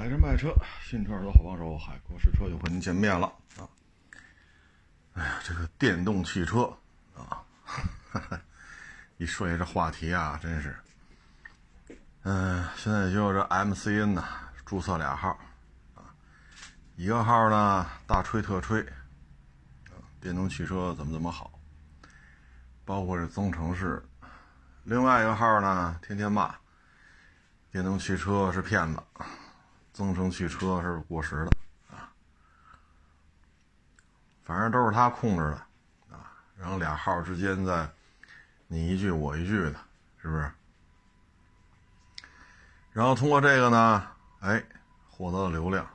买车卖车，新车都好帮手，海阔试车又和您见面了。啊！哎呀，这个电动汽车啊，哈 哈一说起这话题啊，真是，嗯，现在就这 MCN 呢，注册俩号啊，一个号呢大吹特吹，电动汽车怎么怎么好，包括这增程式，另外一个号呢天天骂电动汽车是骗子。增程汽车是过时的啊，反正都是他控制的啊，然后俩号之间在你一句我一句的，是不是？然后通过这个呢，哎，获得了流量，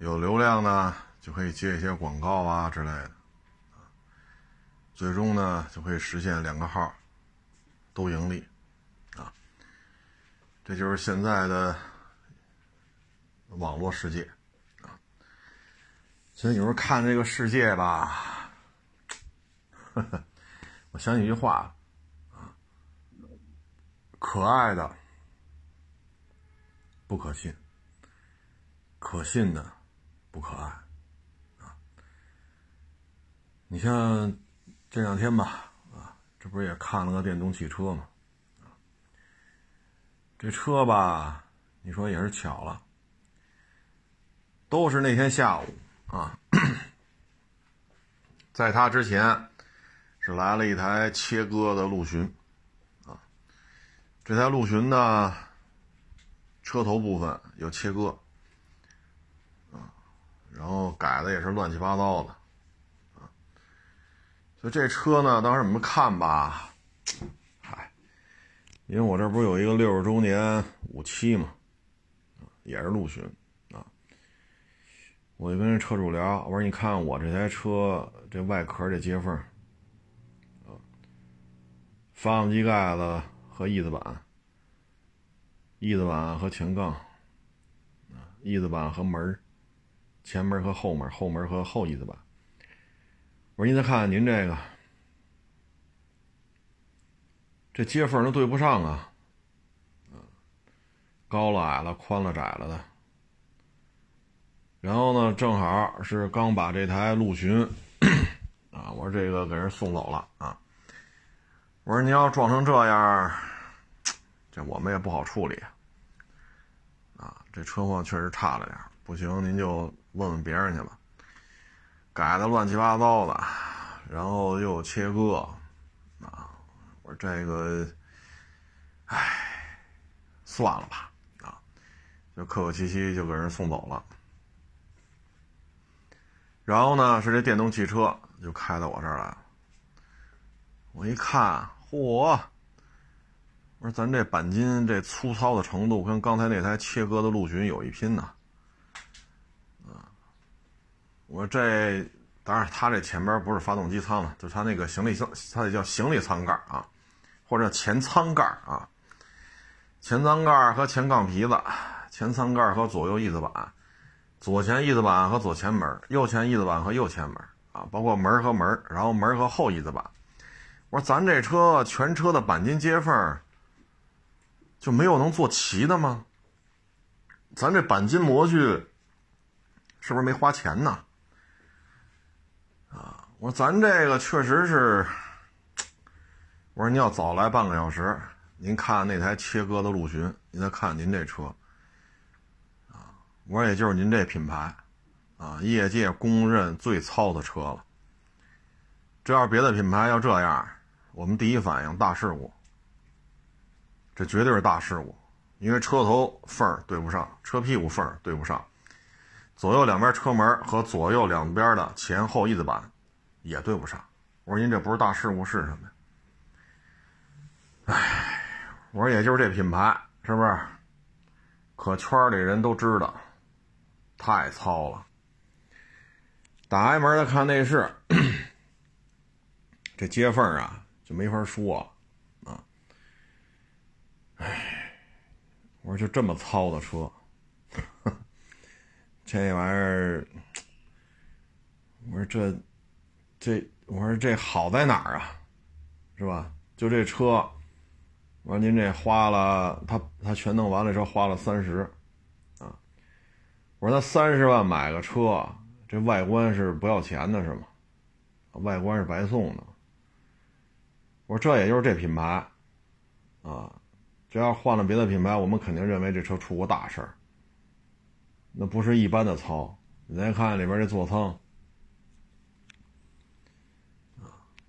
有流量呢就可以接一些广告啊之类的，最终呢就可以实现两个号都盈利，啊，这就是现在的。网络世界，啊，所以有时候看这个世界吧，我想起一句话，啊，可爱的不可信，可信的不可爱，啊，你像这两天吧，啊，这不是也看了个电动汽车吗？这车吧，你说也是巧了。都是那天下午啊，在他之前是来了一台切割的陆巡啊，这台陆巡呢，车头部分有切割啊，然后改的也是乱七八糟的啊，所以这车呢，当时我们看吧，嗨，因为我这不是有一个六十周年五七嘛，也是陆巡。我就跟车主聊，我说：“你看我这台车这外壳这接缝，啊，发动机盖子和翼子板，翼子板和前杠，啊，翼子板和门前门和后门，后门和后翼子板。我说你再看看您这个，这接缝都对不上啊，高了矮了，宽了窄了的。”然后呢，正好是刚把这台陆巡，啊，我说这个给人送走了啊。我说你要撞成这样，这我们也不好处理啊。这车况确实差了点，不行您就问问别人去吧。改的乱七八糟的，然后又切割，啊，我说这个，唉，算了吧，啊，就客客气气就给人送走了。然后呢，是这电动汽车就开到我这儿来了。我一看，嚯！我说咱这钣金这粗糙的程度，跟刚才那台切割的陆巡有一拼呐。啊，我说这当然，它这前边不是发动机舱了，就是它那个行李箱，它得叫行李舱盖啊，或者前舱盖啊。前舱盖和前杠皮子，前舱盖和左右翼子板。左前翼子板和左前门，右前翼子板和右前门啊，包括门和门，然后门和后翼子板。我说咱这车全车的钣金接缝就没有能做齐的吗？咱这钣金模具是不是没花钱呢？啊，我说咱这个确实是。我说您要早来半个小时，您看那台切割的陆巡，您再看您这车。我说也就是您这品牌，啊，业界公认最糙的车了。这要是别的品牌要这样，我们第一反应大事故。这绝对是大事故，因为车头缝儿对不上，车屁股缝儿对不上，左右两边车门和左右两边的前后翼子板也对不上。我说您这不是大事故是什么呀？哎，我说也就是这品牌是不是？可圈里人都知道。太糙了，打开门再看内饰，这接缝啊就没法说啊。哎，我说就这么糙的车，这玩意儿，我说这这，我说这好在哪儿啊？是吧？就这车，我说您这花了，他他全弄完了之后花了三十。我说他三十万买个车，这外观是不要钱的是吗？外观是白送的。我说这也就是这品牌，啊，这要换了别的品牌，我们肯定认为这车出过大事儿。那不是一般的糙，你再看里边这座舱，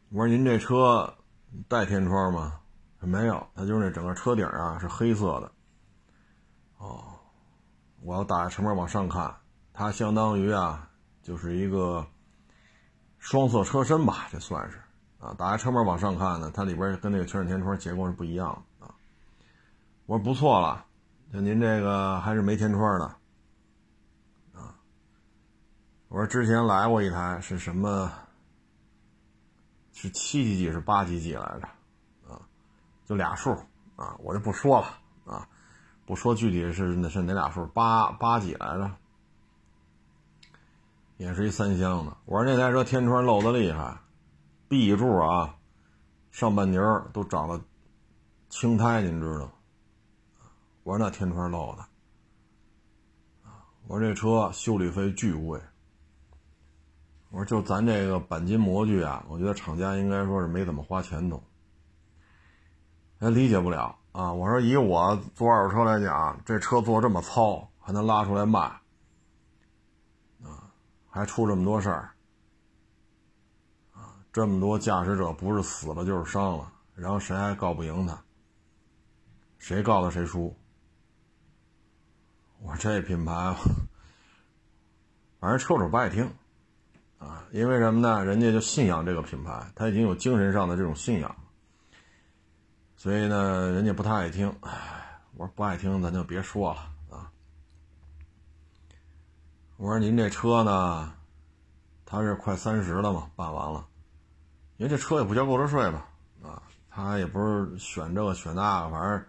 我说您这车带天窗吗？没有，它就是那整个车顶啊是黑色的。哦，我要打开车门往上看，它相当于啊就是一个双色车身吧，这算是。啊，打开车门往上看呢，它里边跟那个全景天窗结构是不一样的啊。我说不错了，就您这个还是没天窗的啊。我说之前来过一台是什么？是七几几是八几几来着？啊，就俩数啊，我就不说了，不说具体是那是哪俩数，八八几来着？也是一三厢的。我说那台车天窗漏的厉害。B 柱啊，上半截都长了青苔，您知道？我说那天窗漏的，我说这车修理费巨贵。我说就咱这个钣金模具啊，我觉得厂家应该说是没怎么花钱都。他理解不了啊！我说以我做二手车来讲，这车做这么糙，还能拉出来卖，啊，还出这么多事儿。这么多驾驶者不是死了就是伤了，然后谁还告不赢他？谁告的谁输？我这品牌，反正车主不爱听啊，因为什么呢？人家就信仰这个品牌，他已经有精神上的这种信仰，所以呢，人家不太爱听。我说不爱听，咱就别说了啊。我说您这车呢，他是快三十了嘛，办完了。因为这车也不交购置税吧，啊，他也不是选这个选那个，反正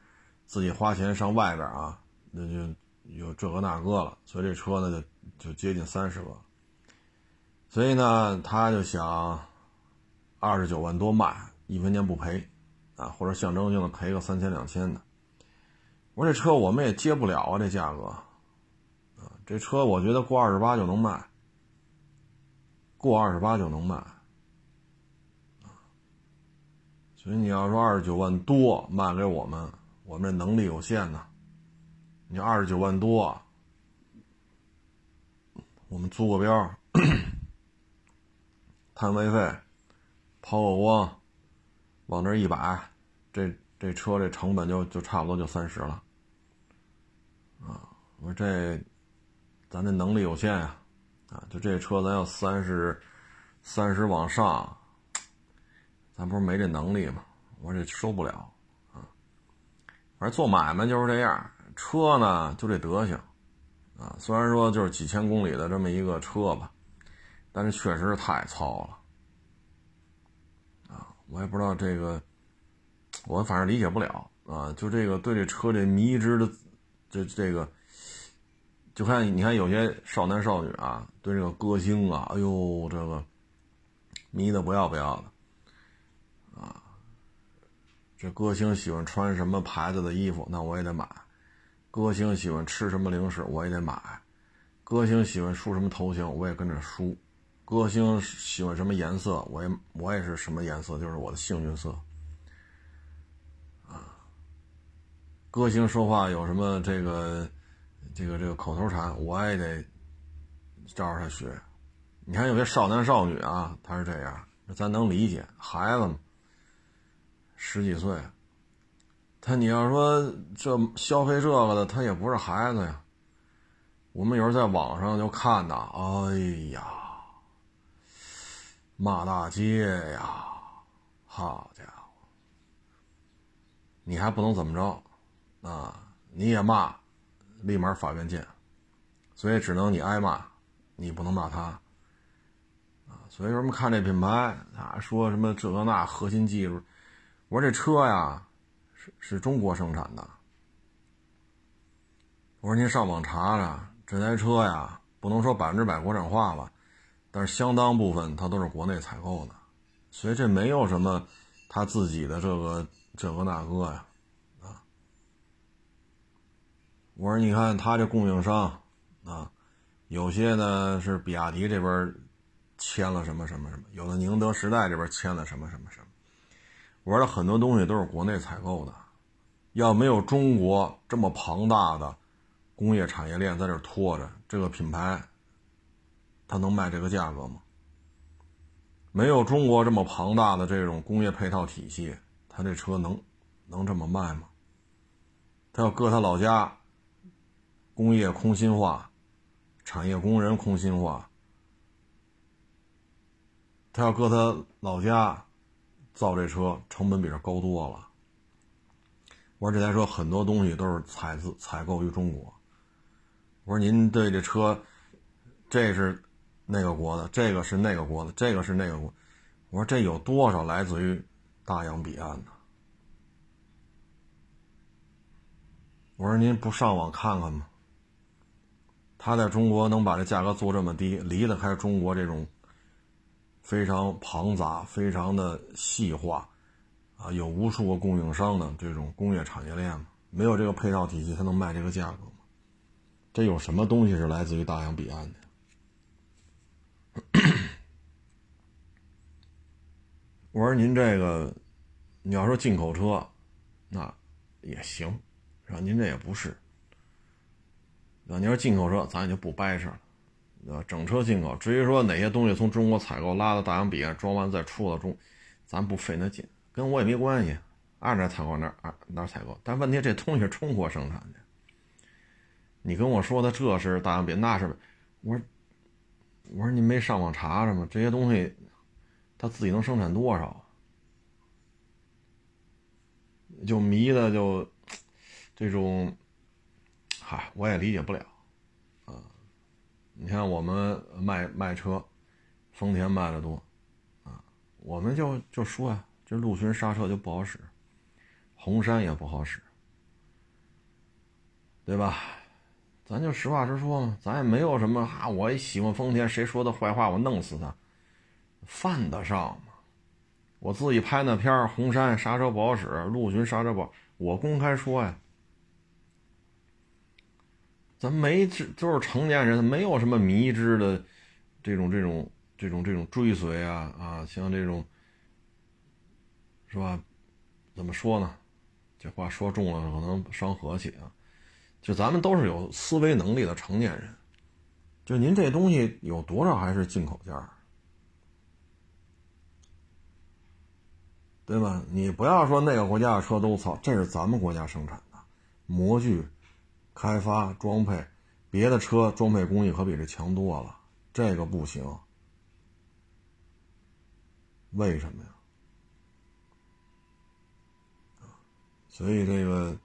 自己花钱上外边啊，那就有这个那个了，所以这车呢就就接近三十个，所以呢他就想二十九万多卖，一分钱不赔，啊，或者象征性的赔个三千两千的。我说这车我们也接不了啊，这价格，啊，这车我觉得过二十八就能卖，过二十八就能卖。所以你要说二十九万多卖给我们，我们这能力有限呢。你二十九万多，我们租个标，摊位费，抛个光，往这一摆，这这车这成本就就差不多就三十了。啊，我说这，咱这能力有限呀，啊，就这车咱要三十，三十往上。咱不是没这能力吗？我说这收不了啊！反正做买卖就是这样，车呢就这德行啊。虽然说就是几千公里的这么一个车吧，但是确实是太糙了啊！我也不知道这个，我反正理解不了啊。就这个对这车这迷之的，这这个，就看你看有些少男少女啊，对这个歌星啊，哎呦这个迷的不要不要的。啊这歌星喜欢穿什么牌子的衣服，那我也得买；歌星喜欢吃什么零食，我也得买；歌星喜欢梳什么头型，我也跟着梳；歌星喜欢什么颜色，我也我也是什么颜色，就是我的幸运色。啊，歌星说话有什么这个这个这个口头禅，我也得照着他学。你看有些少男少女啊，他是这样，咱能理解，孩子嘛。十几岁，他你要说这消费这个的，他也不是孩子呀。我们有时候在网上就看呐，哎呀，骂大街呀，好家伙，你还不能怎么着啊？你也骂，立马法院见，所以只能你挨骂，你不能骂他啊。所以说，我们看这品牌啊，说什么这个那核心技术。我说这车呀，是是中国生产的。我说您上网查查，这台车呀，不能说百分之百国产化吧，但是相当部分它都是国内采购的，所以这没有什么他自己的这个这个那个呀，啊。我说你看他这供应商啊，有些呢是比亚迪这边签了什么什么什么，有的宁德时代这边签了什么什么什么。我说很多东西都是国内采购的，要没有中国这么庞大的工业产业链在这拖着，这个品牌它能卖这个价格吗？没有中国这么庞大的这种工业配套体系，他这车能能这么卖吗？他要搁他老家，工业空心化，产业工人空心化，他要搁他老家造这车，成本比这高多了。我说这台车很多东西都是采自采购于中国。我说您对这车，这是。那个国的，这个是那个国的，这个是那个国。我说这有多少来自于大洋彼岸的？我说您不上网看看吗？他在中国能把这价格做这么低，离得开中国这种非常庞杂、非常的细化啊，有无数个供应商的这种工业产业链吗？没有这个配套体系，他能卖这个价格吗？这有什么东西是来自于大洋彼岸的？我说您这个，你要说进口车，那也行，是吧？您这也不是，那你说进口车，咱也就不掰扯了，整车进口，至于说哪些东西从中国采购拉到大洋彼岸装完再出到中，咱不费那劲，跟我也没关系，按哪采购哪儿哪采购。但问题这东西是中国生产的，你跟我说的这是大洋彼岸，那是我说。我说你没上网查查吗？这些东西，他自己能生产多少？就迷的就这种，嗨，我也理解不了啊。你看我们卖卖车，丰田卖的多啊，我们就就说呀，这陆巡刹车就不好使，红山也不好使，对吧？咱就实话实说嘛，咱也没有什么啊，我也喜欢丰田，谁说的坏话我弄死他，犯得上吗？我自己拍那片红山刹车不好使，陆巡刹车不好，我公开说呀。咱没这都是成年人，没有什么迷之的这种这种这种这种追随啊啊，像这种是吧？怎么说呢？这话说重了可能伤和气啊。就咱们都是有思维能力的成年人，就您这东西有多少还是进口件，对吧？你不要说那个国家的车都操，这是咱们国家生产的模具、开发、装配，别的车装配工艺可比这强多了，这个不行，为什么呀？所以这个。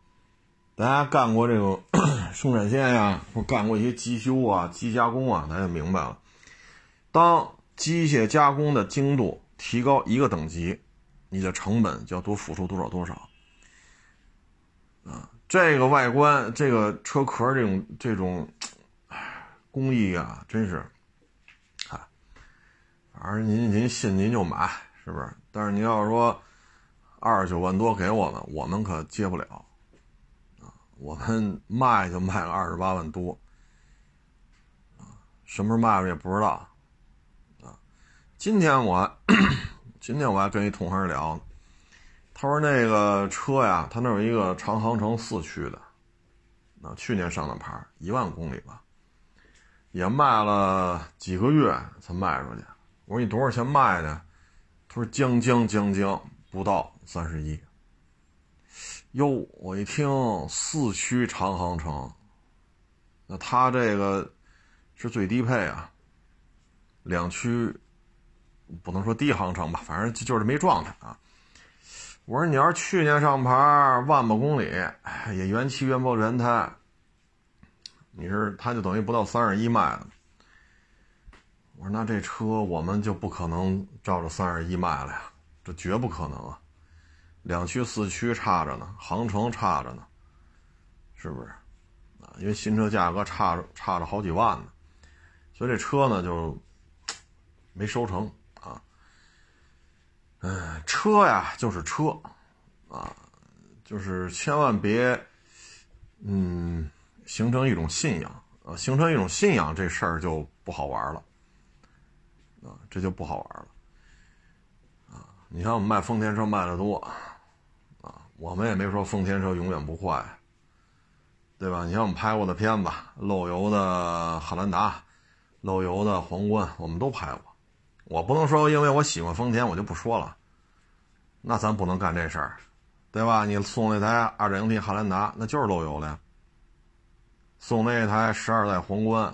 大家干过这个 生产线呀，或干过一些机修啊、机加工啊，大家明白了。当机械加工的精度提高一个等级，你的成本就要多付出多少多少。这个外观、这个车壳这种这种工艺啊，真是，啊，反正您您信您就买，是不是？但是您要说二十九万多给我们，我们可接不了啊。我们卖就卖个二十八万多，啊，什么时候卖了也不知道，啊，今天我今天我还跟一同行聊，他说那个车呀，他那有一个长航程四驱的，啊，去年上的牌，一万公里吧，也卖了几个月才卖出去。我说你多少钱卖的？他说将将将将不到三十一。哟，我一听四驱长航程，那他这个是最低配啊，两驱不能说低航程吧，反正就是没状态啊。我说你要是去年上牌万把公里，也原漆原包原胎，你是他就等于不到三十一卖了。我说那这车我们就不可能照着三十一卖了呀，这绝不可能啊。两驱四驱差着呢，航程差着呢，是不是？啊，因为新车价格差着差着好几万呢，所以这车呢就没收成。嗯，车呀就是车，啊，就是千万别嗯形成一种信仰啊，形成一种信仰，这事儿就不好玩了，啊，这就不好玩了，啊，你像我们卖丰田车卖的多，啊，我们也没说丰田车永远不坏，对吧？你像我们拍过的片子，漏油的汉兰达，漏油的皇冠，我们都拍过，我不能说因为我喜欢丰田，我就不说了，那咱不能干这事儿。对吧？你送那台 2.0T 汉兰达，那就是漏油的；送那台十二代皇冠，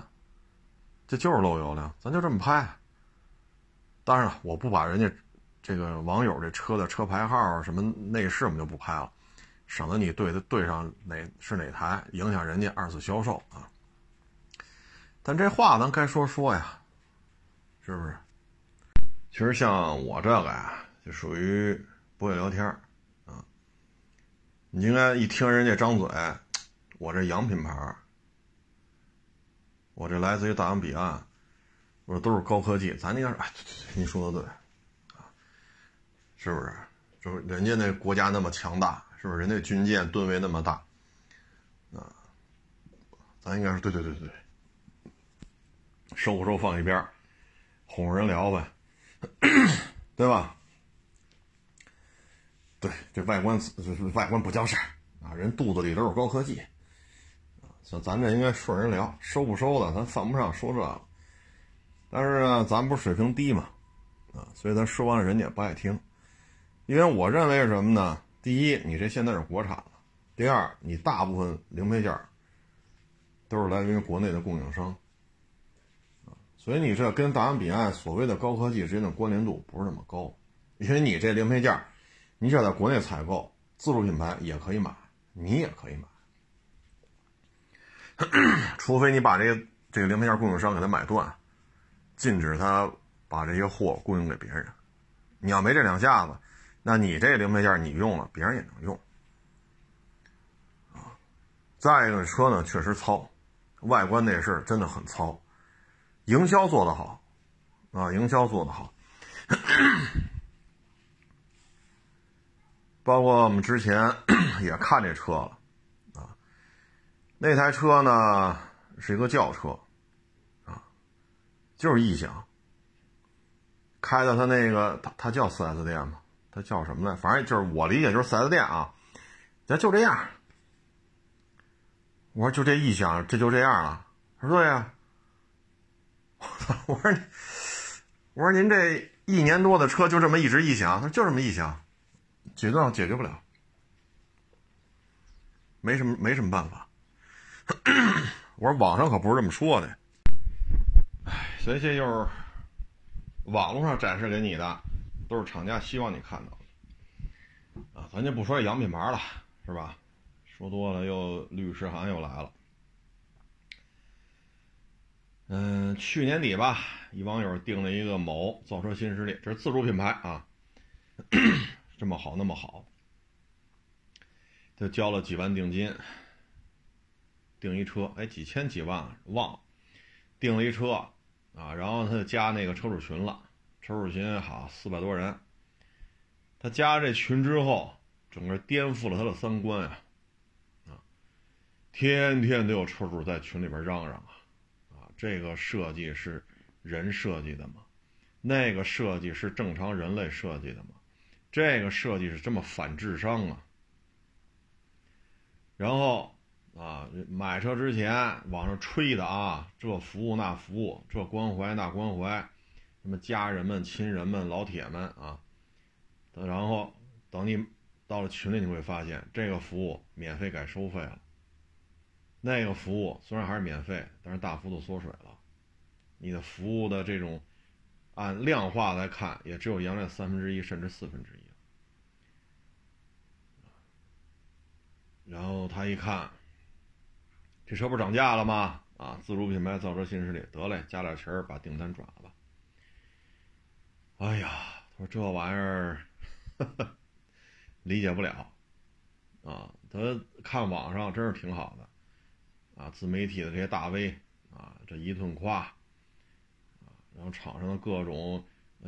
这就是漏油的。咱就这么拍。当然了，我不把人家这个网友这车的车牌号什么内饰我们就不拍了，省得你对的对上哪是哪台，影响人家二次销售啊。但这话咱该说说呀，是不是？其实像我这个呀，就属于不会聊天啊你应该一听人家张嘴，我这洋品牌，我这来自于大洋彼岸，我说都是高科技，咱那个，哎，对对对，你说的对，啊，是不是？就是人家那国家那么强大，是不是？人家军舰吨位那么大，啊，咱应该是对对对对，收不收放一边，哄人聊呗，对吧？对，这外观外观不叫事儿啊，人肚子里都是高科技啊，像咱这应该顺人聊，收不收的咱犯不上说这个，但是呢，咱不是水平低嘛，啊，所以咱说完了人家也不爱听，因为我认为是什么呢？第一，你这现在是国产的；第二，你大部分零配件都是来源于国内的供应商，所以你这跟大洋彼岸所谓的高科技之间的关联度不是那么高，因为你这零配件。你只要在国内采购，自主品牌也可以买，你也可以买，除非你把这个这个零配件供应商给他买断，禁止他把这些货供应给别人。你要没这两下子，那你这零配件你用了，别人也能用。再一个车呢，确实糙，外观内饰真的很糙，营销做得好，啊，营销做得好。包括我们之前 也看这车了，啊，那台车呢是一个轿车，啊，就是异响。开到他那个，他他叫四 S 店吗？他叫什么来？反正就是我理解就是四 S 店啊，那就这样。我说就这异响，这就这样了。他说对呀。我说你，我说您这一年多的车就这么一直异响？他说就这么异响。解决解决不了，没什么没什么办法。我说网上可不是这么说的，哎，所以这就是网络上展示给你的，都是厂家希望你看到的啊。咱就不说洋品牌了，是吧？说多了又律师函又来了。嗯，去年底吧，一网友订了一个某造车新势力，这是自主品牌啊。这么好，那么好，就交了几万定金，订一车，哎，几千几万忘了，订了一车啊，然后他就加那个车主群了，车主群好四百多人，他加这群之后，整个颠覆了他的三观啊，啊，天天都有车主在群里边嚷嚷啊，这个设计是人设计的吗？那个设计是正常人类设计的吗？这个设计是这么反智商啊！然后啊，买车之前网上吹的啊，这服务那服务，这关怀那关怀，什么家人们、亲人们、老铁们啊，然后等你到了群里，你会发现这个服务免费改收费了，那个服务虽然还是免费，但是大幅度缩水了，你的服务的这种。按量化来看，也只有原来三分之一甚至四分之一。然后他一看，这车不是涨价了吗？啊，自主品牌造车新势力，得嘞，加点钱把订单转了吧。哎呀，他说这玩意儿 理解不了啊。他看网上真是挺好的啊，自媒体的这些大 V 啊，这一顿夸。啊然后厂上的各种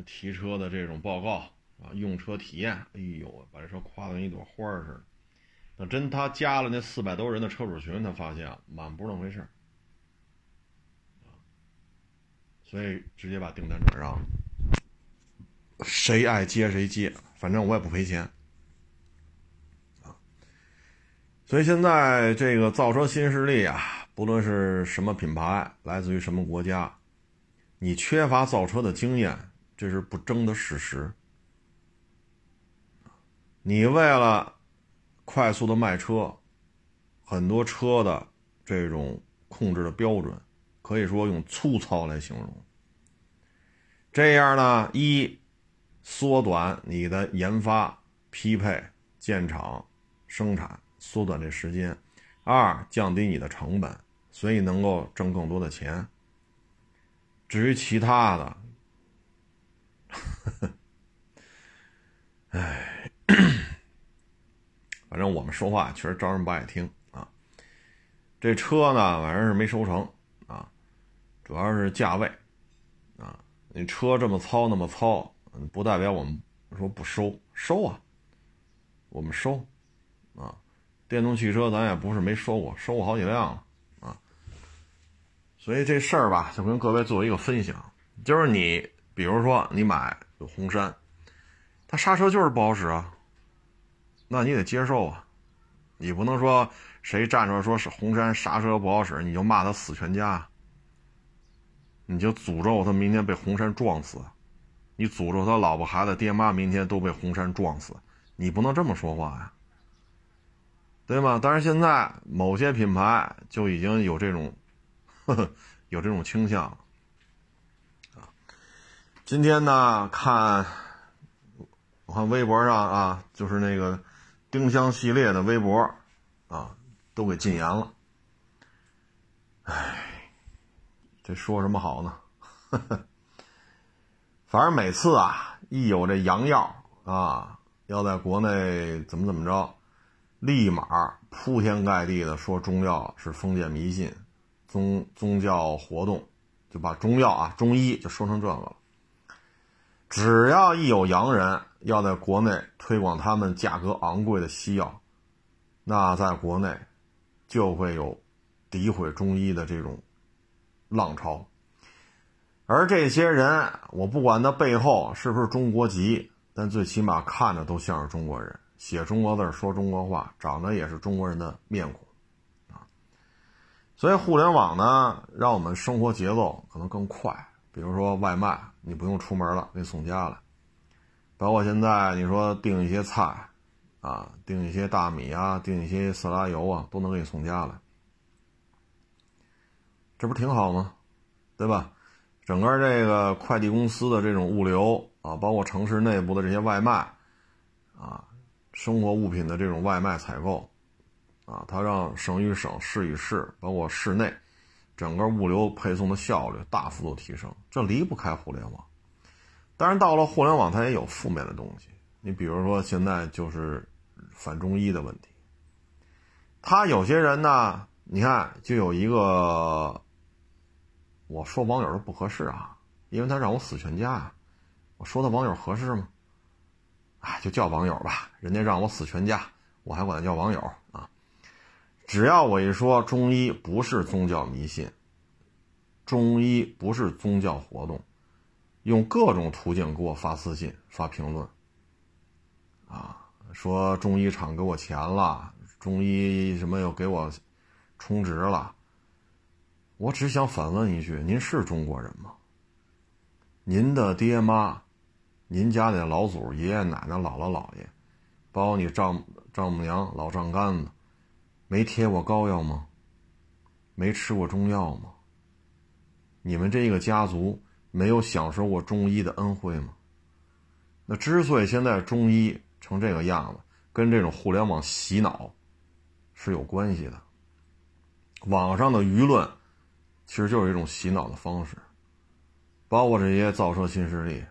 提车的这种报告啊，用车体验，哎呦，把这车夸得跟一朵花似的。等真他加了那四百多人的车主群，他发现满不是那么回事所以直接把订单转让，谁爱接谁接，反正我也不赔钱。啊，所以现在这个造车新势力啊，不论是什么品牌，来自于什么国家，你缺乏造车的经验，这是不争的事实。你为了快速的卖车，很多车的这种控制的标准，可以说用粗糙来形容。这样呢，一缩短你的研发、匹配、建厂、生产，缩短这时间；二降低你的成本，所以能够挣更多的钱。至于其他的，哎。反正我们说话确实招人不爱听啊。这车呢，反正是没收成啊，主要是价位啊。你车这么糙那么糙，不代表我们说不收收啊，我们收。电动汽车咱也不是没收过，收过好几辆了啊。所以这事儿吧，就跟各位做一个分享，就是你比如说你买红杉，它刹车就是不好使啊。那你得接受啊，你不能说谁站出来说是红山刹车不好使，你就骂他死全家，你就诅咒他明天被红山撞死，你诅咒他老婆孩子爹妈明天都被红山撞死，你不能这么说话呀，对吗？但是现在某些品牌就已经有这种，呵呵有这种倾向啊。今天呢，看我看微博上啊，就是那个。丁香系列的微博，啊，都给禁言了。唉，这说什么好呢？呵呵反正每次啊，一有这洋药啊，要在国内怎么怎么着，立马铺天盖地的说中药是封建迷信，宗宗教活动，就把中药啊、中医就说成这个了。只要一有洋人。要在国内推广他们价格昂贵的西药，那在国内就会有诋毁中医的这种浪潮。而这些人，我不管他背后是不是中国籍，但最起码看着都像是中国人，写中国字、说中国话，长得也是中国人的面孔啊。所以，互联网呢，让我们生活节奏可能更快。比如说外卖，你不用出门了，给你送家了。包括现在你说订一些菜，啊，订一些大米啊，订一些色拉油啊，都能给你送家来，这不挺好吗？对吧？整个这个快递公司的这种物流啊，包括城市内部的这些外卖，啊，生活物品的这种外卖采购，啊，它让省与省、市与市，包括市内，整个物流配送的效率大幅度提升，这离不开互联网。当然，到了互联网，它也有负面的东西。你比如说，现在就是反中医的问题。他有些人呢，你看，就有一个，我说网友都不合适啊，因为他让我死全家啊。我说他网友合适吗？哎，就叫网友吧。人家让我死全家，我还管他叫网友啊。只要我一说中医不是宗教迷信，中医不是宗教活动。用各种途径给我发私信、发评论，啊，说中医厂给我钱了，中医什么又给我充值了。我只想反问一句：您是中国人吗？您的爹妈、您家的老祖、爷爷奶奶、姥姥姥爷，包括你丈丈母娘、老丈杆子，没贴过膏药吗？没吃过中药吗？你们这个家族？没有享受过中医的恩惠吗？那之所以现在中医成这个样子，跟这种互联网洗脑是有关系的。网上的舆论其实就是一种洗脑的方式，包括这些造车新势力。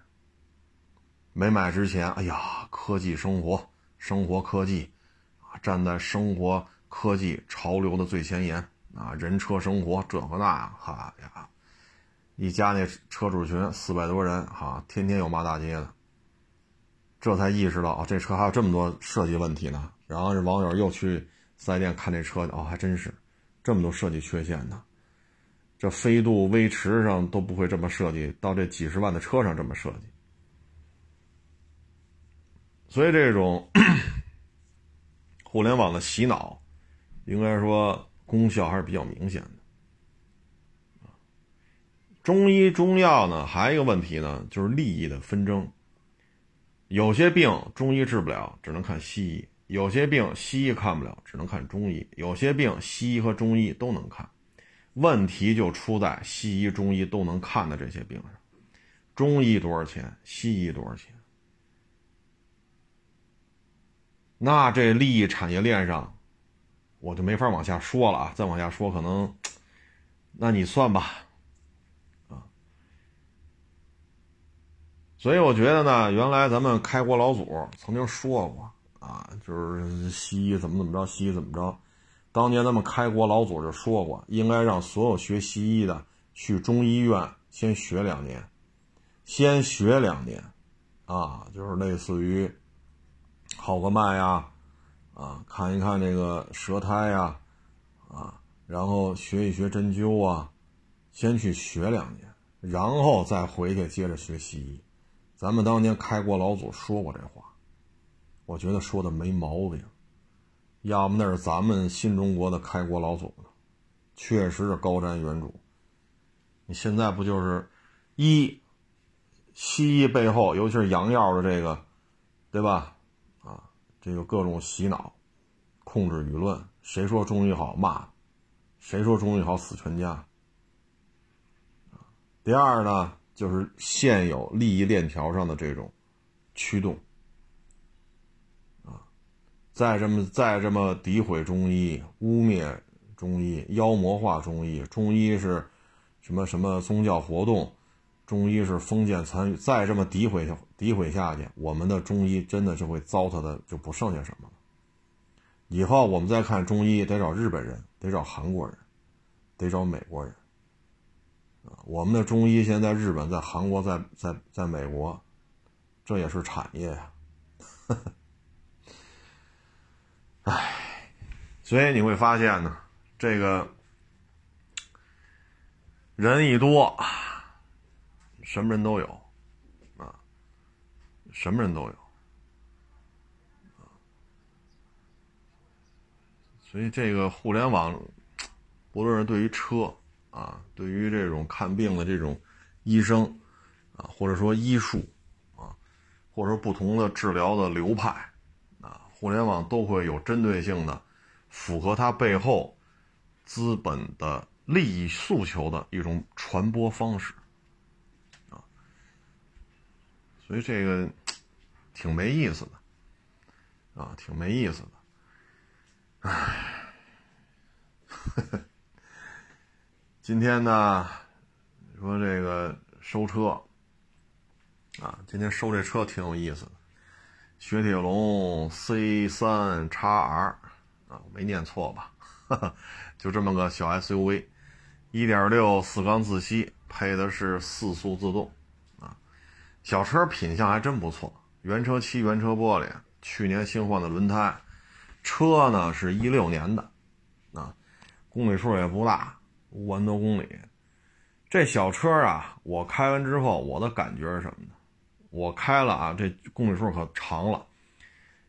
没买之前，哎呀，科技生活，生活科技啊，站在生活科技潮流的最前沿啊，人车生活这和那，哈呀。一加那车主群四百多人，哈，天天有骂大街的，这才意识到啊，这车还有这么多设计问题呢。然后这网友又去四 S 店看这车去，哦，还真是这么多设计缺陷呢。这飞度、威驰上都不会这么设计，到这几十万的车上这么设计。所以这种互联网的洗脑，应该说功效还是比较明显的。中医中药呢，还有一个问题呢，就是利益的纷争。有些病中医治不了，只能看西医；有些病西医看不了，只能看中医；有些病西医和中医都能看。问题就出在西医、中医都能看的这些病上。中医多少钱？西医多少钱？那这利益产业链上，我就没法往下说了啊！再往下说，可能，那你算吧，啊。所以我觉得呢，原来咱们开国老祖曾经说过啊，就是西医怎么怎么着，西医怎么着。当年咱们开国老祖就说过，应该让所有学西医的去中医院先学两年，先学两年，啊，就是类似于号个脉呀，啊，看一看这个舌苔呀，啊，然后学一学针灸啊，先去学两年，然后再回去接着学西医。咱们当年开国老祖说过这话，我觉得说的没毛病。要么那是咱们新中国的开国老祖，确实是高瞻远瞩。你现在不就是一西医背后，尤其是洋药的这个，对吧？这个各种洗脑、控制舆论，谁说中医好骂，谁说中医好死全家。第二呢，就是现有利益链条上的这种驱动。啊再这么再这么诋毁中医、污蔑中医、妖魔化中医，中医是什么什么宗教活动，中医是封建参与，再这么诋毁诋毁下去，我们的中医真的是会糟蹋的就不剩下什么了。以后我们再看中医，得找日本人，得找韩国人，得找美国人。我们的中医现在日本、在韩国、在在在美国，这也是产业呀。唉，所以你会发现呢，这个人一多，什么人都有，啊，什么人都有，所以这个互联网，不论是对于车啊，对于这种看病的这种医生啊，或者说医术啊，或者说不同的治疗的流派啊。互联网都会有针对性的，符合它背后资本的利益诉求的一种传播方式，啊，所以这个挺没意思的，啊，挺没意思的，唉，今天呢，说这个收车，啊，今天收这车挺有意思的。雪铁龙 C 三叉 R 啊，没念错吧？就这么个小 SUV，一点六四缸自吸，配的是四速自动。小车品相还真不错，原车漆、原车玻璃，去年新换的轮胎，车呢是一六年的啊，公里数也不大，五万多公里。这小车啊，我开完之后，我的感觉是什么呢？我开了啊，这公里数可长了。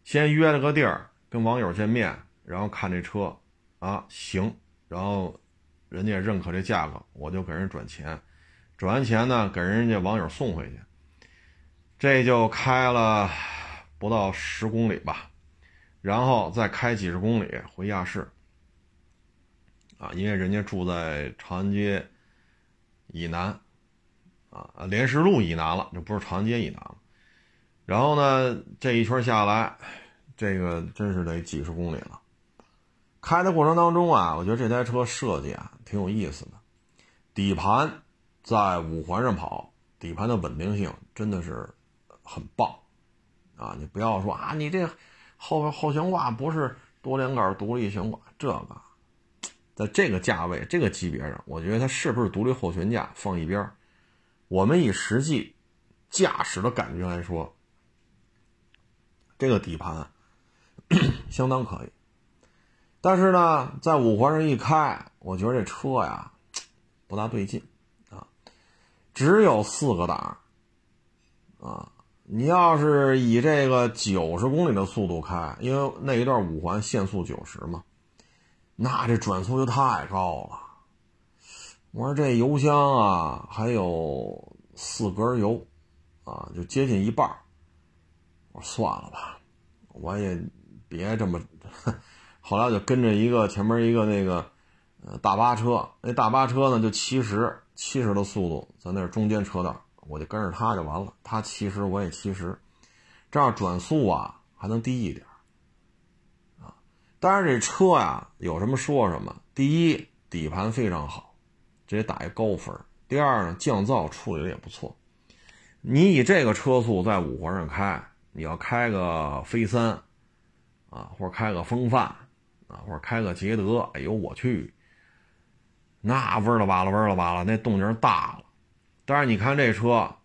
先约了个地儿跟网友见面，然后看这车，啊行，然后人家认可这价格，我就给人转钱，转完钱呢给人家网友送回去。这就开了不到十公里吧，然后再开几十公里回亚市。啊，因为人家住在长安街以南。啊莲石路以南了，就不是长安街以南了。然后呢，这一圈下来，这个真是得几十公里了。开的过程当中啊，我觉得这台车设计啊挺有意思的。底盘在五环上跑，底盘的稳定性真的是很棒啊！你不要说啊，你这后后悬挂不是多连杆独立悬挂，这个在这个价位、这个级别上，我觉得它是不是独立后悬架放一边。我们以实际驾驶的感觉来说，这个底盘 相当可以。但是呢，在五环上一开，我觉得这车呀，不大对劲啊。只有四个档啊，你要是以这个九十公里的速度开，因为那一段五环限速九十嘛，那这转速就太高了。我说这油箱啊，还有四格油啊，就接近一半我说算了吧，我也别这么。后来就跟着一个前面一个那个，呃，大巴车，那大巴车呢就七十七十的速度，在那中间车道，我就跟着他就完了。他七十，我也七十，这样转速啊还能低一点，啊，当然这车呀有什么说什么。第一，底盘非常好，这也打一高分。第二呢，降噪处理的也不错。你以这个车速在五环上开，你要开个飞三，啊，或者开个风范。啊，或者开个捷德，哎呦我去，那味儿了吧了味儿了吧了，那动静大了。但是你看这车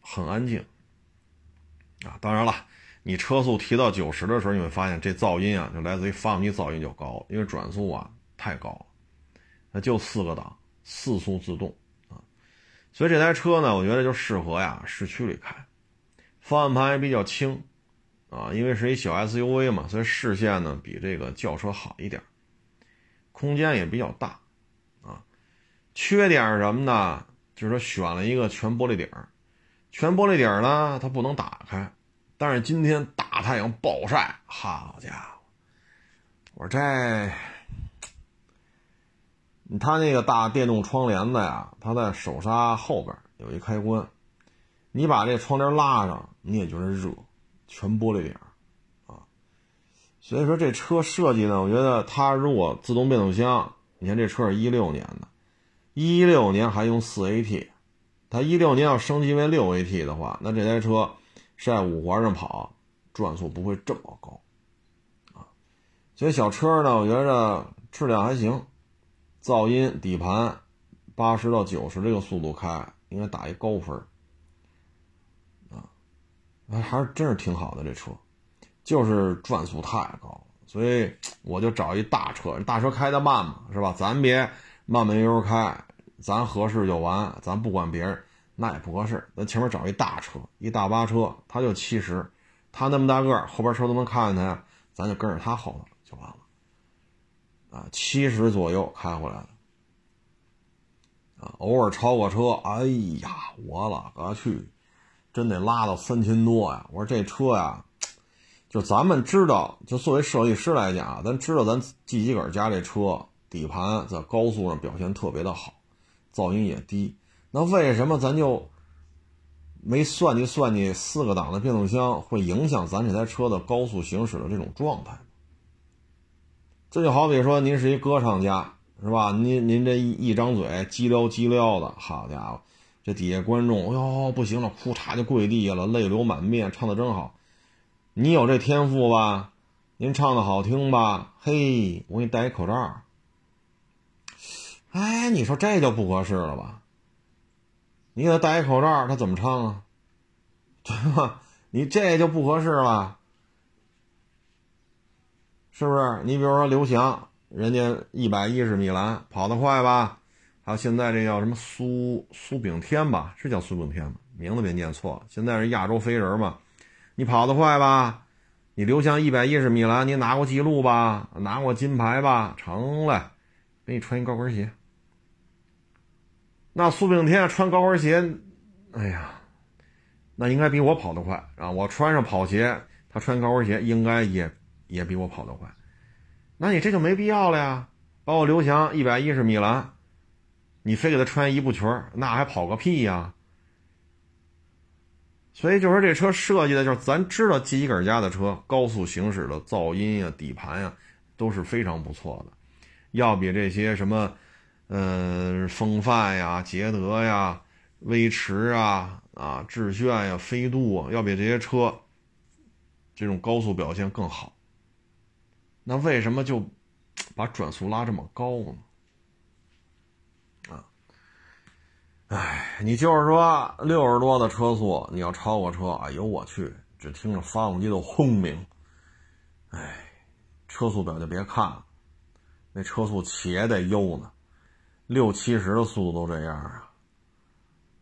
很安静啊。当然了，你车速提到九十的时候，你会发现这噪音啊，就来自于发动机噪音就高，因为转速啊太高了。那就四个档，四速自动啊，所以这台车呢，我觉得就适合呀市区里开，方向盘也比较轻。啊，因为是一小 SUV 嘛，所以视线呢比这个轿车好一点，空间也比较大，啊，缺点是什么呢？就是说选了一个全玻璃顶全玻璃顶呢它不能打开，但是今天大太阳暴晒，好家伙，我说这，他那个大电动窗帘子呀，它在手刹后边有一开关，你把这窗帘拉上，你也觉得热。全玻璃顶啊，所以说这车设计呢，我觉得它如果自动变速箱，你看这车是一六年的，一六年还用四 AT，它一六年要升级为六 AT 的话，那这台车在五环上跑，转速不会这么高啊。所以小车呢，我觉得质量还行，噪音底盘八十到九十这个速度开，应该打一高分。哎，还是真是挺好的这车，就是转速太高，所以我就找一大车，大车开的慢嘛，是吧？咱别慢慢悠悠开，咱合适就完，咱不管别人，那也不合适。咱前面找一大车，一大巴车，他就七十，他那么大个后边车都能看见他呀，咱就跟着他后头就完了。啊，七十左右开回来了，啊，偶尔超过车，哎呀，我了个去！真得拉到三千多呀！我说这车呀，就咱们知道，就作为设计师来讲，咱知道咱自己个儿家这车底盘在高速上表现特别的好，噪音也低。那为什么咱就没算计算计四个档的变速箱会影响咱这台车的高速行驶的这种状态？这就好比说，您是一歌唱家，是吧？您您这一张嘴叽撩叽撩的，好家伙！这底下观众，哎呦，不行了，哭嚓就跪地下了，泪流满面，唱的真好。你有这天赋吧？您唱的好听吧？嘿，我给你戴一口罩。哎，你说这就不合适了吧？你给他戴一口罩，他怎么唱啊？对吧？你这就不合适了，是不是？你比如说刘翔，人家一百一十米栏跑得快吧？还有现在这叫什么苏苏炳添吧？是叫苏炳添吗？名字别念错。现在是亚洲飞人嘛？你跑得快吧？你刘翔一百一十米栏，你拿过记录吧？拿过金牌吧？成了，给你穿一高跟鞋。那苏炳添穿高跟鞋，哎呀，那应该比我跑得快啊！我穿上跑鞋，他穿高跟鞋，应该也也比我跑得快。那你这就没必要了呀！包括刘翔一百一十米栏。你非给他穿一步裙那还跑个屁呀！所以就说这车设计的就是，咱知道 G 杆加的车高速行驶的噪音呀、底盘呀都是非常不错的，要比这些什么，呃，风范呀、捷德呀、威驰啊、啊致炫呀、飞度啊，要比这些车这种高速表现更好。那为什么就把转速拉这么高呢？啊哎，你就是说六十多的车速，你要超过车，哎呦我去，只听着发动机的轰鸣，哎，车速表就别看了，那车速且得悠呢，六七十的速度都这样啊，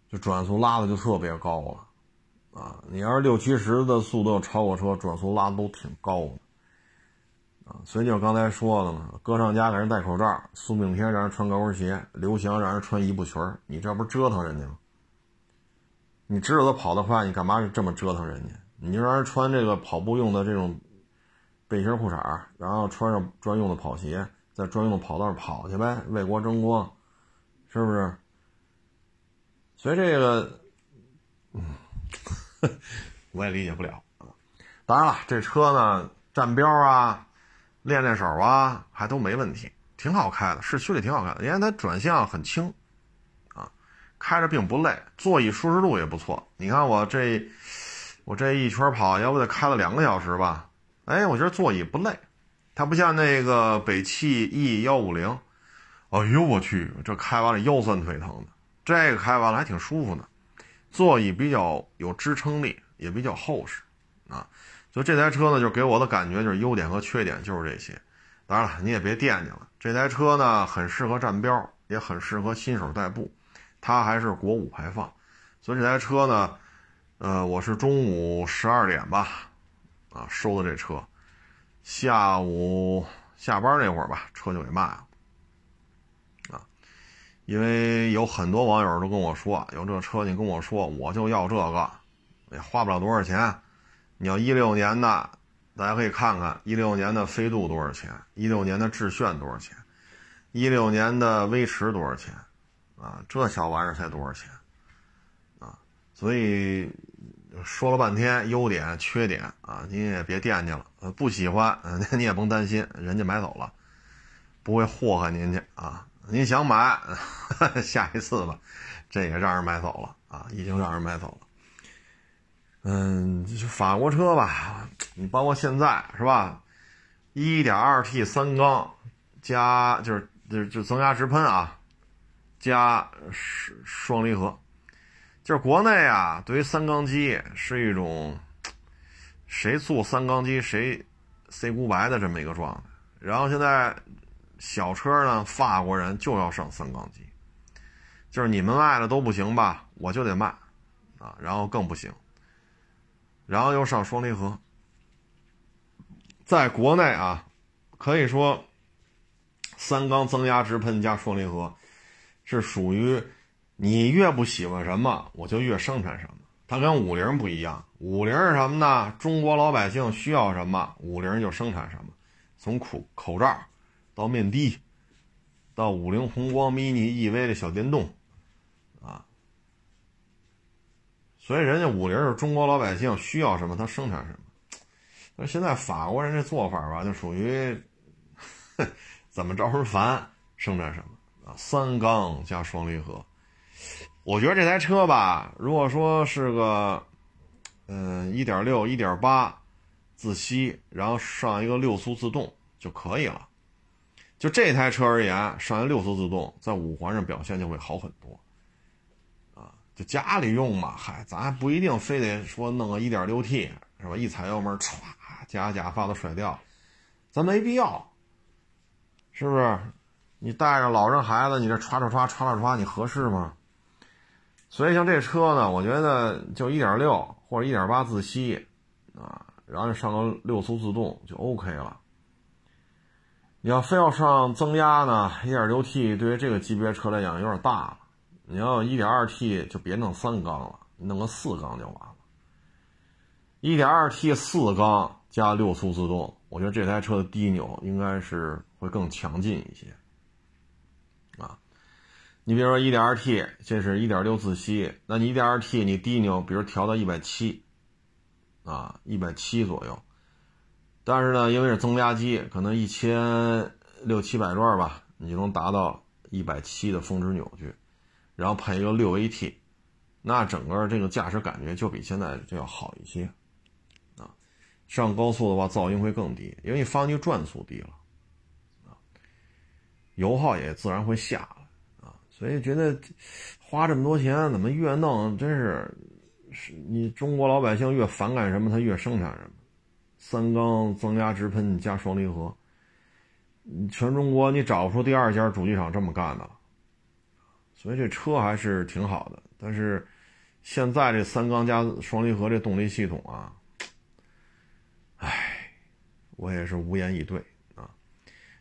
就转速拉的就特别高了，啊，你要是六七十的速度超过车，转速拉的都挺高的，啊，所以就刚才说的嘛，歌唱家给人戴口罩，苏炳添让人穿高跟鞋，刘翔让人穿一步裙你这不是折腾人家吗？你知道他跑得快，你干嘛这么折腾人家？你就让人穿这个跑步用的这种背心裤衩然后穿上专用的跑鞋，在专用的跑道上跑去呗，为国争光。是不是？所以这个，嗯，我也理解不了啊。当然了，这车呢，站标啊，练练手啊，还都没问题，挺好开的，市区里挺好开的，因为它转向很轻，啊，开着并不累，座椅舒适度也不错。你看我这，我这一圈跑，要不得开了两个小时吧？哎，我觉得座椅不累，它不像那个北汽 E 幺五零。哎呦我去，这开完了腰酸腿疼的，这个开完了还挺舒服的，座椅比较有支撑力，也比较厚实，啊，所以这台车呢，就给我的感觉就是优点和缺点就是这些。当然了，你也别惦记了，这台车呢很适合站标，也很适合新手代步，它还是国五排放，所以这台车呢，呃，我是中午十二点吧，啊，收的这车，下午下班那会儿吧，车就给卖了。因为有很多网友都跟我说，有这车你跟我说，我就要这个，也花不了多少钱。你要一六年的，大家可以看看一六年的飞度多少钱，一六年的致炫多少钱，一六年的威驰多少钱，啊，这小玩意儿才多少钱，啊，所以说了半天优点缺点啊，您也别惦记了，不喜欢，你也甭担心，人家买走了，不会祸害您去啊。您想买，下一次吧，这也让人买走了啊，已经让人买走了。嗯，就法国车吧，你包括现在是吧，1.2T 三缸加就是就是就增压直喷啊，加双双离合，就是国内啊，对于三缸机是一种谁做三缸机谁 C 骨白的这么一个状态，然后现在。小车呢，法国人就要上三缸机，就是你们卖的都不行吧，我就得卖，啊，然后更不行，然后又上双离合，在国内啊，可以说三缸增压直喷加双离合是属于你越不喜欢什么，我就越生产什么。它跟五菱不一样，五菱是什么呢？中国老百姓需要什么，五菱就生产什么，从口口罩。到面的，到五菱宏光 mini EV 的小电动，啊，所以人家五菱是中国老百姓需要什么，他生产什么。那现在法国人这做法吧，就属于 怎么着人烦生产什么啊，三缸加双离合。我觉得这台车吧，如果说是个嗯一点六、一点八自吸，然后上一个六速自动就可以了。就这台车而言，上一六速自动在五环上表现就会好很多，啊，就家里用嘛，嗨，咱还不一定非得说弄个一点六 T 是吧？一踩油门，歘，加加发都甩掉，咱没必要，是不是？你带着老人孩子，你这歘歘歘歘歘歘，你合适吗？所以像这车呢，我觉得就一点六或者一点八自吸，啊，然后上个六速自动就 OK 了。你要非要上增压呢，1.6T 对于这个级别车来讲有点大了。你要 1.2T 就别弄三缸了，弄个四缸就完了。1.2T 四缸加六速自动，我觉得这台车的低扭应该是会更强劲一些。啊，你比如说 1.2T，这是一点六自吸，那你 1.2T 你低扭，比如调到一百七，啊，一百七左右。但是呢，因为是增压机，可能一千六七百转吧，你就能达到一百七的峰值扭矩，然后配一个六 AT，那整个这个驾驶感觉就比现在就要好一些，啊，上高速的话噪音会更低，因为你发动机转速低了，啊，油耗也自然会下来，啊，所以觉得花这么多钱，怎么越弄真是，是你中国老百姓越反感什么，他越生产什么。三缸增压直喷加双离合，全中国你找不出第二家主机厂这么干的，所以这车还是挺好的。但是现在这三缸加双离合这动力系统啊，唉，我也是无言以对啊。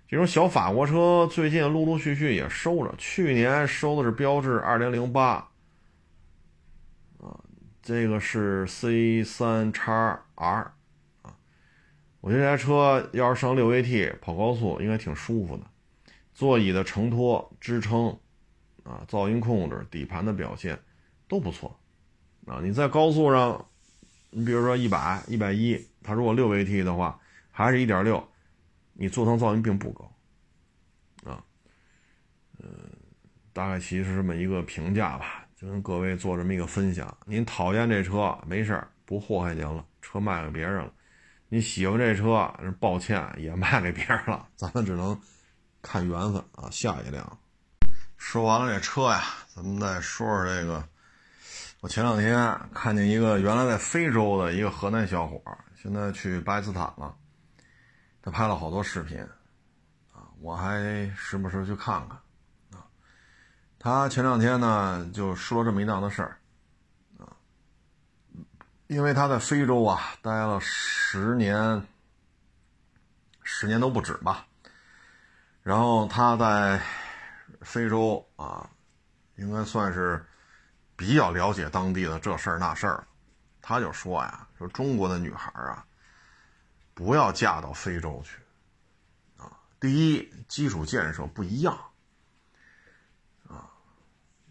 这种小法国车最近陆陆续续也收着，去年收的是标致二零零八。这个是 C 三叉 R，我觉得这台车要是上六 AT 跑高速应该挺舒服的，座椅的承托、支撑，啊，噪音控制、底盘的表现都不错，啊，你在高速上，你比如说一百、一百一，它如果六 AT 的话，还是一点六，你座舱噪音并不高，啊，呃，大概其实这么一个评价吧。就跟各位做这么一个分享，您讨厌这车没事儿，不祸害您了，车卖给别人了；你喜欢这车，抱歉也卖给别人了，咱们只能看缘分啊。下一辆，说完了这车呀，咱们再说说这个。我前两天看见一个原来在非洲的一个河南小伙，现在去巴基斯坦了，他拍了好多视频啊，我还时不时去看看啊。他前两天呢就说了这么一档子事儿，因为他在非洲啊待了十年，十年都不止吧。然后他在非洲啊，应该算是比较了解当地的这事儿那事儿。他就说呀，说中国的女孩啊，不要嫁到非洲去，啊，第一基础建设不一样啊。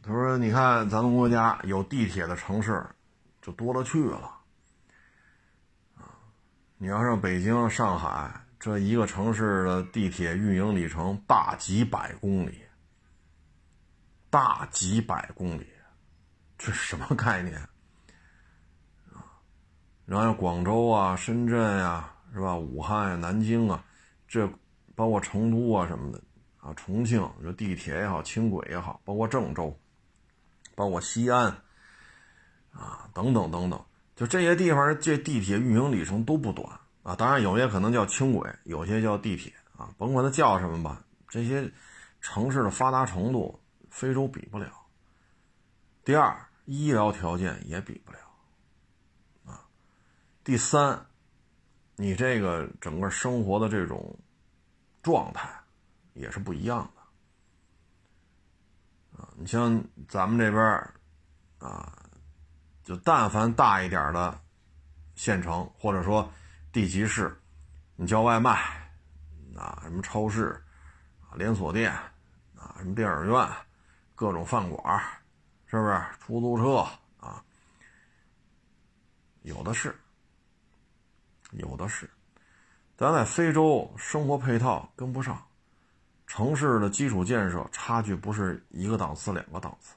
他说：“你看，咱们国家有地铁的城市就多了去了，你要上北京、上海这一个城市的地铁运营里程大几百公里，大几百公里，这什么概念？然后广州啊、深圳呀，是吧？武汉呀、南京啊，这包括成都啊什么的，啊，重庆这地铁也好，轻轨也好，包括郑州。”包括西安，啊，等等等等，就这些地方，这地铁运营里程都不短啊。当然，有些可能叫轻轨，有些叫地铁啊，甭管它叫什么吧。这些城市的发达程度，非洲比不了。第二，医疗条件也比不了，啊。第三，你这个整个生活的这种状态也是不一样的。啊，你像咱们这边啊，就但凡大一点的县城或者说地级市，你叫外卖啊，什么超市啊、连锁店啊、什么电影院、各种饭馆，是不是？出租车啊，有的是，有的是。咱在非洲生活配套跟不上。城市的基础建设差距不是一个档次两个档次，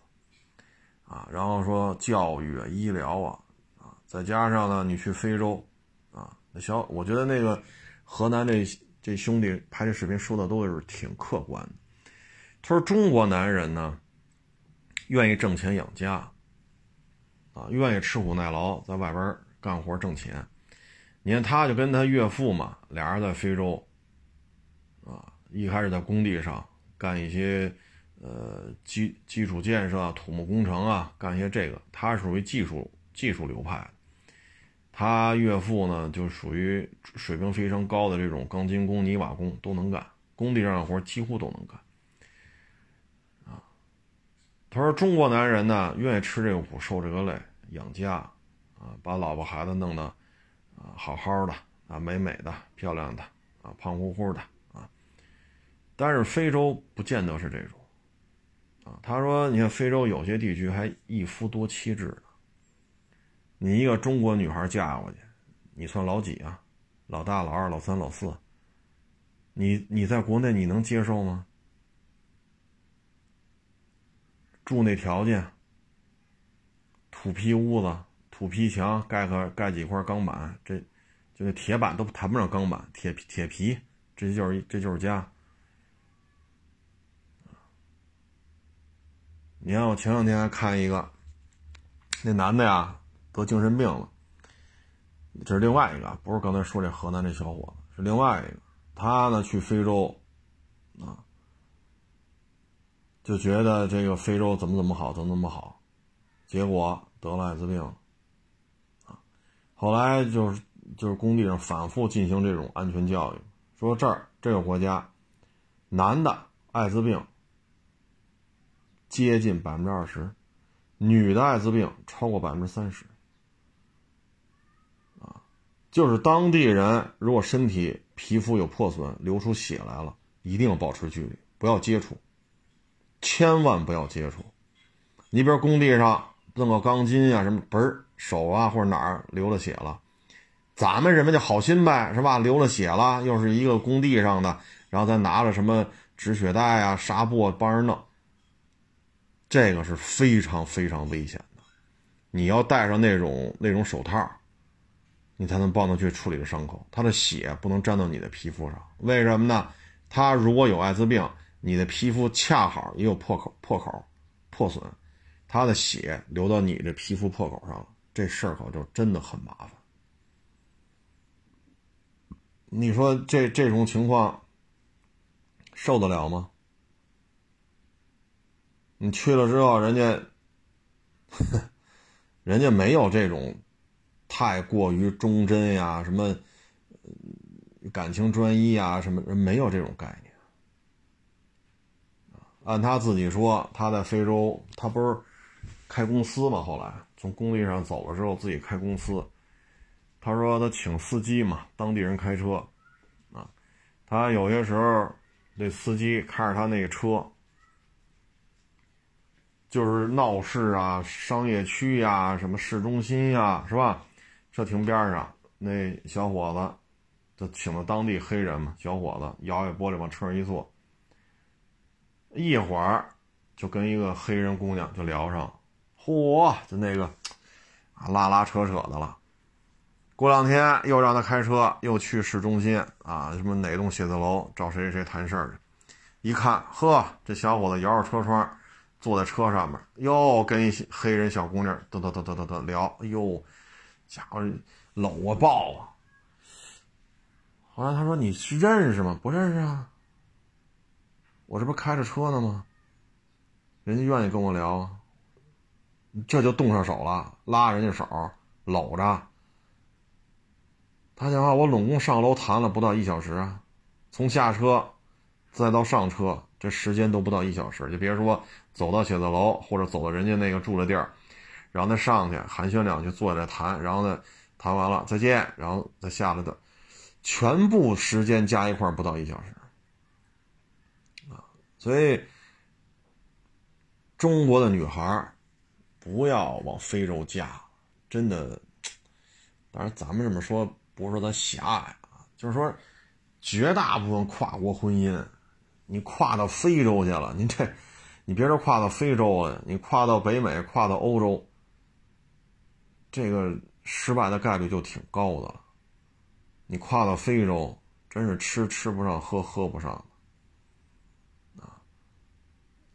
啊，然后说教育啊、医疗啊，啊，再加上呢，你去非洲，啊，那小，我觉得那个河南这这兄弟拍这视频说的都是挺客观的。他说中国男人呢，愿意挣钱养家，啊，愿意吃苦耐劳，在外边干活挣钱。你看他就跟他岳父嘛，俩人在非洲，啊。一开始在工地上干一些，呃基基础建设、土木工程啊，干一些这个，他属于技术技术流派。他岳父呢，就属于水平非常高的这种钢筋工、泥瓦工都能干，工地上的活几乎都能干。啊，他说中国男人呢，愿意吃这个苦、受这个累，养家，啊，把老婆孩子弄得啊好好的啊，美美的、漂亮的啊，胖乎乎的。啊但是非洲不见得是这种，他说，你看非洲有些地区还一夫多妻制呢。你一个中国女孩嫁过去，你算老几啊？老大、老二、老三、老四。你你在国内你能接受吗？住那条件，土坯屋子、土坯墙，盖个盖几块钢板，这就那铁板都谈不上钢板，铁铁皮，这就是这就是家。你看，我前两天还看一个，那男的呀得精神病了。这是另外一个，不是刚才说这河南这小伙子，是另外一个。他呢去非洲，啊，就觉得这个非洲怎么怎么好，怎么怎么好，结果得了艾滋病，啊，后来就是就是工地上反复进行这种安全教育，说这儿这个国家，男的艾滋病接近百分之二十，女的艾滋病超过百分之三十，啊，就是当地人如果身体皮肤有破损，流出血来了，一定要保持距离，不要接触。千万不要接触，你比如工地上弄个钢筋啊，什么嘣手啊或者哪儿流了血了，咱们人们就好心呗，是吧？流了血了，又是一个工地上的，然后再拿着什么止血带啊、纱布帮人弄，这个是非常非常危险的。你要戴上那种那种手套，你才能帮他去处理这伤口。他的血不能沾到你的皮肤上，为什么呢？他如果有艾滋病。你的皮肤恰好也有破口、破口、破损，他的血流到你这皮肤破口上了，这事儿可就真的很麻烦。你说这这种情况受得了吗？你去了之后，人家，人家没有这种太过于忠贞呀，什么感情专一呀，什么人没有这种概念。按他自己说，他在非洲，他不是开公司嘛？后来从工地上走了之后，自己开公司。他说他请司机嘛，当地人开车，啊，他有些时候那司机开着他那个车，就是闹市啊、商业区呀、什么市中心呀，是吧？车停边上，那小伙子就请了当地黑人嘛，小伙子摇下玻璃往车上一坐。一会儿就跟一个黑人姑娘就聊上，嚯，就那个啊拉拉扯扯的了。过两天又让他开车，又去市中心啊，什么哪栋写字楼找谁谁谁谈事儿去。一看，呵，这小伙子摇着车窗，坐在车上面，又跟一黑人小姑娘嘚嘚嘚嘚嘚嘚聊。哎呦，家伙搂啊抱啊。后来他说：“你是认识吗？不认识啊。”我这不开着车呢吗？人家愿意跟我聊，这就动上手了，拉人家手，搂着。他讲话，我拢共上楼谈了不到一小时啊，从下车再到上车，这时间都不到一小时。就别说走到写字楼，或者走到人家那个住的地儿，然后再上去寒暄两句，坐下来谈，然后呢谈完了再见，然后再下来的，全部时间加一块不到一小时。啊所以，中国的女孩不要往非洲嫁，真的。当然，咱们这么说不是说咱狭隘啊，就是说，绝大部分跨国婚姻，你跨到非洲去了，你这，你别说跨到非洲了，你跨到北美、跨到欧洲，这个失败的概率就挺高的了。你跨到非洲，真是吃吃不上，喝喝不上。啊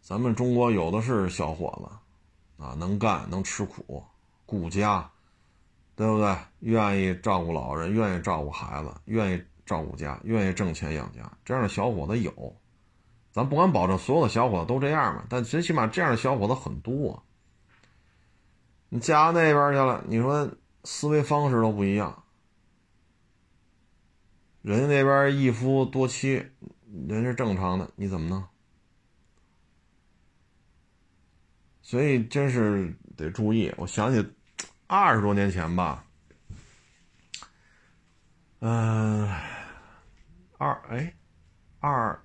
咱们中国有的是小伙子，啊，能干能吃苦，顾家，对不对？愿意照顾老人，愿意照顾孩子，愿意照顾家，愿意挣钱养家，这样的小伙子有。咱不敢保证所有的小伙子都这样嘛，但最起码这样的小伙子很多。你嫁到那边去了，你说思维方式都不一样。人家那边一夫多妻，人是正常的，你怎么弄？所以真是得注意。我想起二十多年前吧，嗯，二哎，二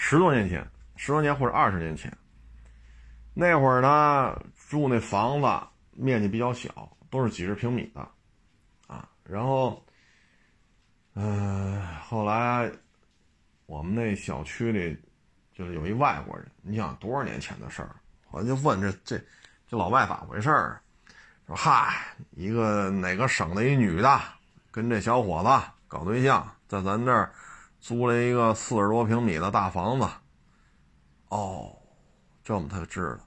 十多年前，十多年或者二十年前，那会儿呢，住那房子面积比较小，都是几十平米的，啊，然后，嗯，后来我们那小区里就是有一外国人，你想多少年前的事儿？我就问这这这老外咋回事儿？说嗨，一个哪个省的一女的跟这小伙子搞对象，在咱这儿租了一个四十多平米的大房子。哦，这么他就知道。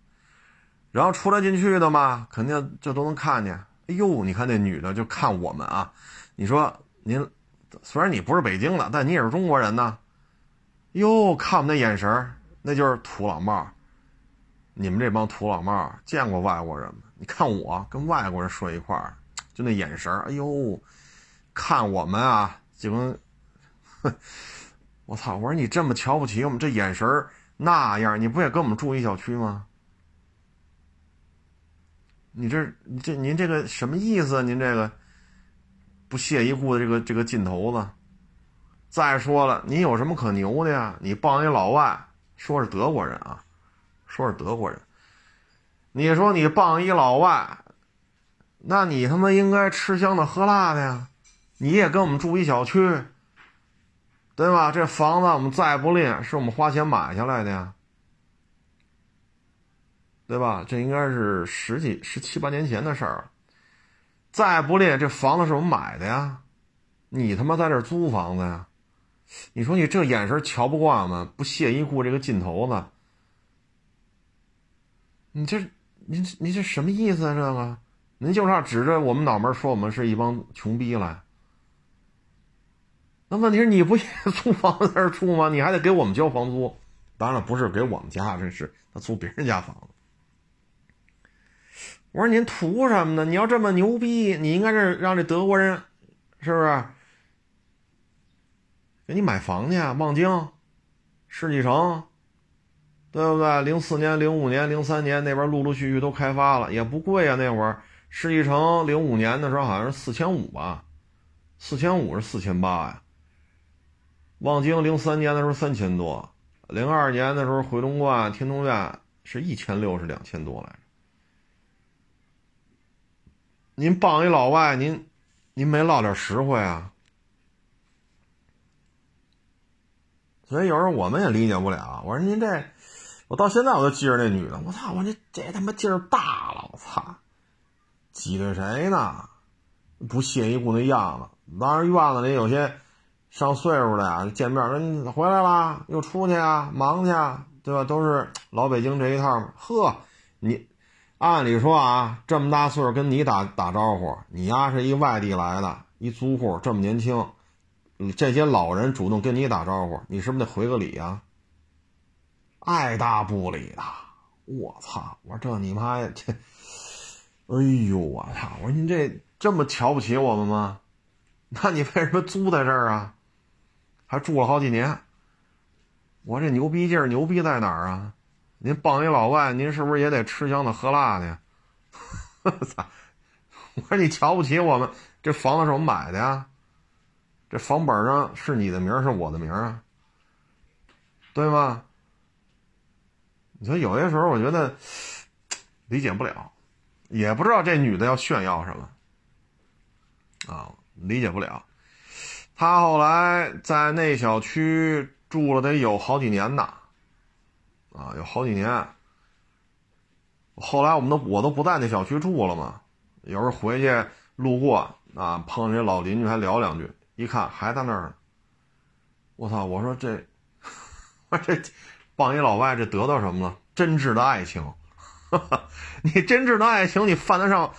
然后出来进去的嘛，肯定这都能看见。哎呦，你看那女的就看我们啊。你说您虽然你不是北京的，但你也是中国人呢。哟，看我们那眼神那就是土老帽。你们这帮土老帽见过外国人吗？你看我跟外国人睡一块儿，就那眼神哎呦，看我们啊，就跟，哼 我操！我说你这么瞧不起我们，这眼神那样，你不也跟我们住一小区吗？你这这您这个什么意思？您这个不屑一顾的这个这个劲头子。再说了，你有什么可牛的呀？你傍一老外，说是德国人啊，说是德国人。你说你傍一老外，那你他妈应该吃香的喝辣的呀？你也跟我们住一小区，对吧？这房子我们再不吝，是我们花钱买下来的呀，对吧？这应该是十几、十七八年前的事儿。再不吝，这房子是我们买的呀，你他妈在这租房子呀？你说你这眼神瞧不惯吗？不屑一顾这个劲头子，你这，你你这什么意思啊？这个，您就差指着我们脑门说我们是一帮穷逼来。那问题是你不也 租房子在这住吗？你还得给我们交房租，当然了，不是给我们家，这是他租别人家房子。我说您图什么呢？你要这么牛逼，你应该是让这德国人，是不是？给你买房去啊，望京、世纪城，对不对？零四年、零五年、零三年那边陆陆续续都开发了，也不贵啊。那会儿世纪城零五年的时候好像是四千五吧，四千五是四千八呀。望京零三年的时候三千多，零二年的时候回龙观、天通苑是一千六是两千多来着。您帮一老外，您您没落点实惠啊？所以有时候我们也理解不了。我说您这，我到现在我都记着那女的。我操！我这这他妈劲儿大了！我操！挤兑谁呢？不屑一顾那样子。当然院子里有些上岁数的呀，见面说你回来啦，又出去啊，忙去啊，对吧？都是老北京这一套。呵，你按理说啊，这么大岁数跟你打打招呼，你呀是一外地来的，一租户这么年轻。这些老人主动跟你打招呼，你是不是得回个礼呀？爱答不理的，我操！我说这你妈呀，这，哎呦我操！我说您这这么瞧不起我们吗？那你为什么租在这儿啊？还住了好几年？我这牛逼劲儿牛逼在哪儿啊？您傍一老外，您是不是也得吃香的喝辣的呀？我 操！我说你瞧不起我们，这房子是我们买的呀。这房本上是你的名是我的名啊，对吗？你说有些时候我觉得理解不了，也不知道这女的要炫耀什么啊，理解不了。他后来在那小区住了得有好几年呢，啊，有好几年。后来我们都我都不在那小区住了嘛，有时候回去路过啊，碰见老邻居还聊两句。一看还在那儿，我操！我说这，我这帮一老外，这得到什么了？真挚的爱情，你真挚的爱情，你犯得上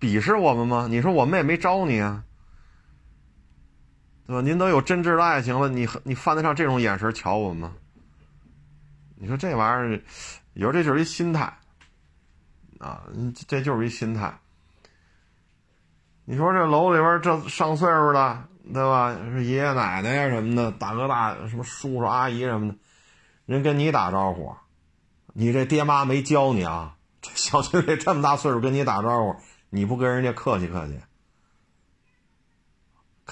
鄙视我们吗？你说我们也没招你啊，对吧？您都有真挚的爱情了，你你犯得上这种眼神瞧我们吗？你说这玩意儿，有这就是一心态啊，这就是一心态。你说这楼里边这上岁数的，对吧？是爷爷奶奶呀什么的，大哥大什么叔叔阿姨什么的，人跟你打招呼，你这爹妈没教你啊？这小区 里这么大岁数跟你打招呼，你不跟人家客气客气？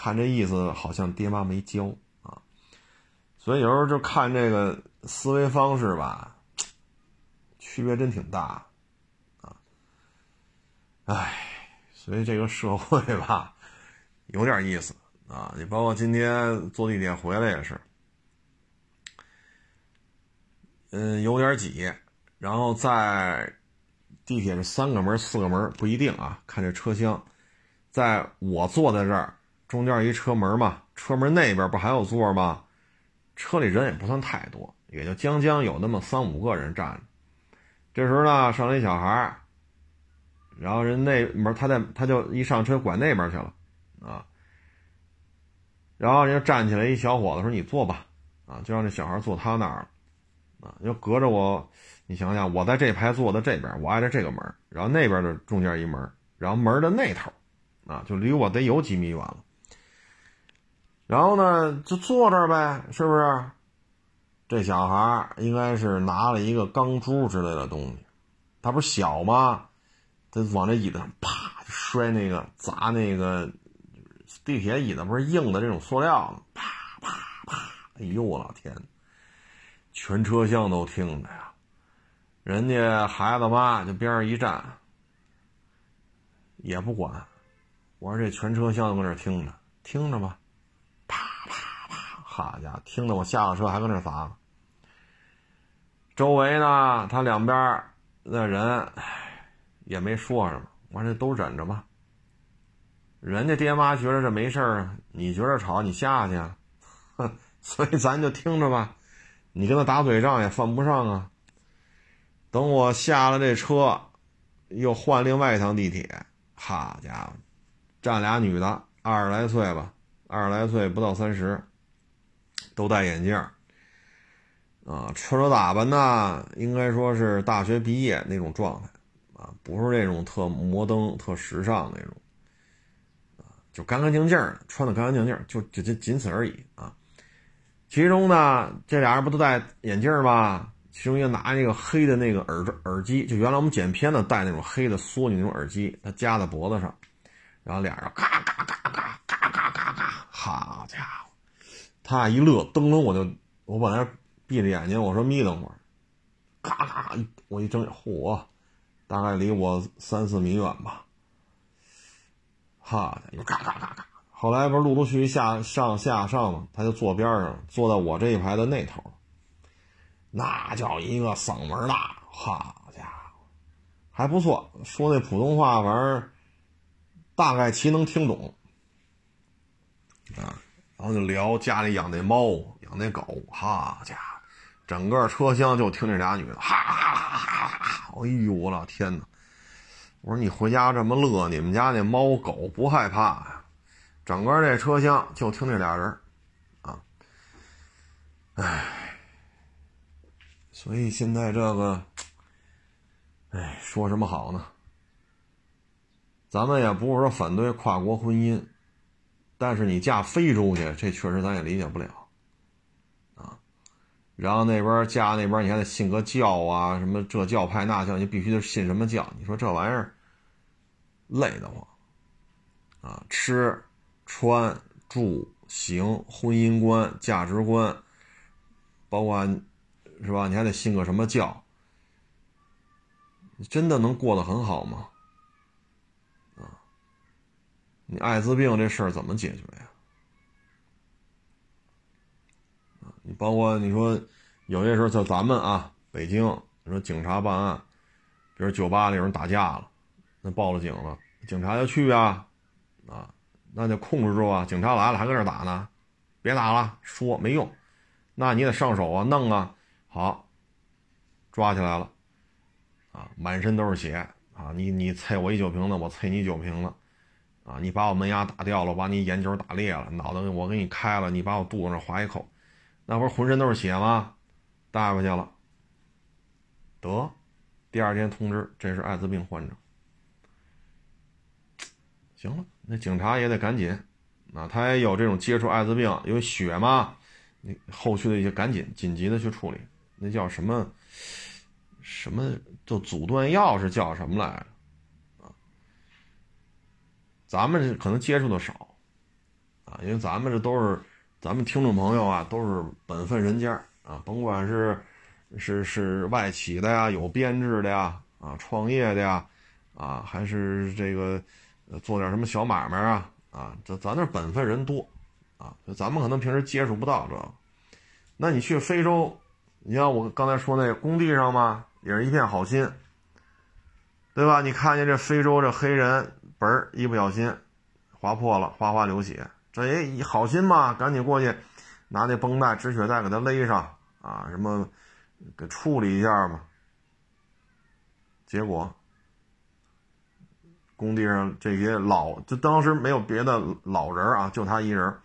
看这意思好像爹妈没教啊，所以有时候就看这个思维方式吧，区别真挺大啊，唉。所以这个社会吧，有点意思啊！你包括今天坐地铁回来也是，嗯，有点挤。然后在地铁是三个门、四个门不一定啊，看这车厢。在我坐在这儿，中间一车门嘛，车门那边不还有座吗？车里人也不算太多，也就将将有那么三五个人站着。这时候呢，上来一小孩然后人那门，他在他就一上车拐那边去了，啊，然后人家站起来一小伙子说：“你坐吧，啊，就让这小孩坐他那儿了，啊，就隔着我，你想想，我在这排坐的这边，我挨着这个门，然后那边的中间一门，然后门的那头，啊，就离我得有几米远了。然后呢，就坐这儿呗，是不是？这小孩应该是拿了一个钢珠之类的东西，他不是小吗？他往这椅子上啪摔那个砸那个地铁椅子，不是硬的这种塑料吗？啪啪啪！哎呦我老天！全车厢都听着呀，人家孩子妈就边上一站，也不管。我说这全车厢都搁那听着，听着吧。好家伙，听得我下了车还搁那砸。周围呢，他两边那人也没说什么。我说都忍着吧。人家爹妈觉得这没事啊，你觉得吵，你下去啊。哼，所以咱就听着吧。你跟他打嘴仗也犯不上啊。等我下了这车，又换另外一趟地铁。好家伙，站俩女的，二十来岁吧，二十来岁不到三十。都戴眼镜，啊，穿着打扮呢，应该说是大学毕业那种状态，啊，不是那种特摩登、特时尚那种，啊，就干干净净的，穿的干干净净，就就就仅此而已啊。其中呢，这俩人不都戴眼镜吗？其中一个拿那个黑的那个耳耳机，就原来我们剪片子戴那种黑的缩你那种耳机，他夹在脖子上，然后俩人嘎嘎嘎嘎嘎嘎嘎嘎，好家伙！他一乐，噔噔我就，我本来闭着眼睛，我说眯瞪会儿，咔咔，我一睁眼，嚯，大概离我三四米远吧，哈又咔咔咔咔，后来不是陆陆续续下上下上嘛，他就坐边上，坐在我这一排的那头，那叫一个嗓门大，好家伙，还不错，说那普通话反正大概其能听懂，啊。然后就聊家里养那猫，养那狗，哈家，整个车厢就听这俩女的，哈哈哈哈哈！哎呦，我老天哪！我说你回家这么乐，你们家那猫狗不害怕呀？整个这车厢就听这俩人，啊，唉，所以现在这个，唉，说什么好呢？咱们也不是说反对跨国婚姻。但是你嫁非洲去，这确实咱也理解不了，啊，然后那边嫁那边，你还得信个教啊，什么这教派那教，你必须得信什么教？你说这玩意儿累得慌，啊，吃穿住行、婚姻观、价值观，包括是吧？你还得信个什么教？你真的能过得很好吗？你艾滋病这事儿怎么解决呀？你包括你说有些时候像咱们啊，北京，你说警察办案，比如酒吧里有人打架了，那报了警了，警察要去啊，啊，那就控制住啊。警察来了还搁这打呢，别打了，说没用，那你得上手啊，弄啊，好，抓起来了，啊，满身都是血啊，你你啐我一酒瓶子，我啐你酒瓶子。啊！你把我门牙打掉了，把你眼角打裂了，脑袋我给你开了，你把我肚子上划一口，那不是浑身都是血吗？带回去了，得，第二天通知这是艾滋病患者。行了，那警察也得赶紧，啊，他也有这种接触艾滋病，因为血嘛，你后续的一些赶紧紧急的去处理，那叫什么？什么？就阻断药是叫什么来？咱们可能接触的少，啊，因为咱们这都是咱们听众朋友啊，都是本分人家啊，甭管是是是外企的呀，有编制的呀，啊，创业的呀，啊，还是这个做点什么小买卖啊，啊，这咱那本分人多，啊，就咱们可能平时接触不到这个。那你去非洲，你像我刚才说那工地上嘛，也是一片好心，对吧？你看见这非洲这黑人。本儿一不小心划破了，哗哗流血。这也好心嘛，赶紧过去拿那绷带、止血带给他勒上啊，什么给处理一下吧。结果工地上这些老，就当时没有别的老人啊，就他一人，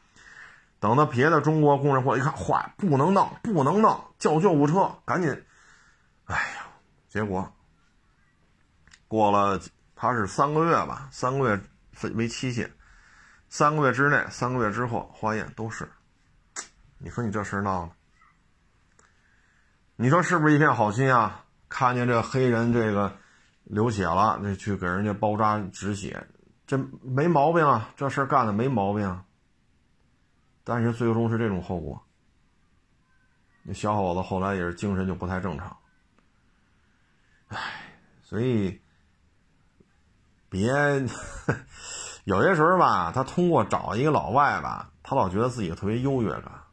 等到别的中国工人过来一看，坏，不能弄，不能弄，叫救护车，赶紧！哎呀，结果过了，他是三个月吧，三个月分为期限，三个月之内，三个月之后化验都是。你说你这事闹的，你说是不是一片好心啊？看见这黑人这个流血了，那去给人家包扎止血，这没毛病啊，这事干的没毛病。啊。但是最终是这种后果，那小伙子后来也是精神就不太正常。唉，所以别有些时候吧，他通过找一个老外吧，他老觉得自己特别优越感。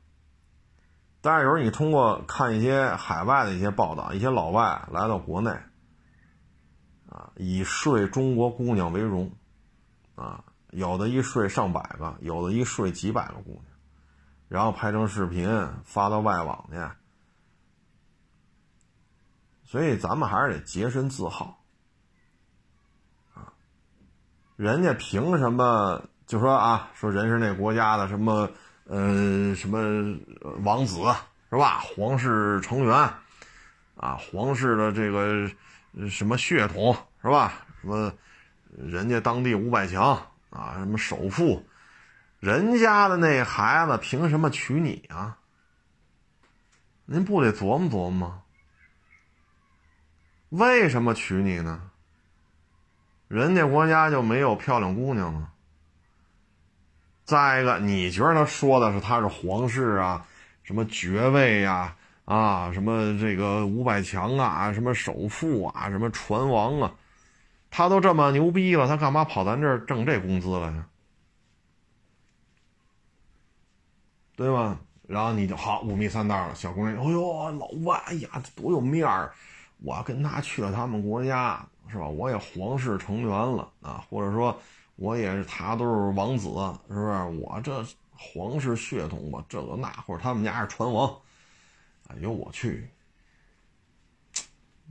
但是有时候你通过看一些海外的一些报道，一些老外来到国内，啊，以睡中国姑娘为荣，啊，有的一睡上百个，有的一睡几百个姑娘。然后拍成视频发到外网去，所以咱们还是得洁身自好！人家凭什么就说啊？说人是那国家的什么呃什么王子是吧？皇室成员啊，皇室的这个什么血统是吧？什么人家当地五百强啊，什么首富。人家的那孩子凭什么娶你啊？您不得琢磨琢磨吗？为什么娶你呢？人家国家就没有漂亮姑娘吗？再一个，你觉得他说的是他是皇室啊，什么爵位呀，啊，什么这个五百强啊，什么首富啊，什么船王啊，他都这么牛逼了，他干嘛跑咱这儿挣这工资了呀？对吧？然后你就好五迷三道了。小姑娘，哎呦，老外，哎呀，多有面儿！我跟他去了他们国家，是吧？我也皇室成员了啊，或者说，我也是他都是王子，是不是？我这皇室血统吧，这个那，或者他们家是船王，哎呦我去，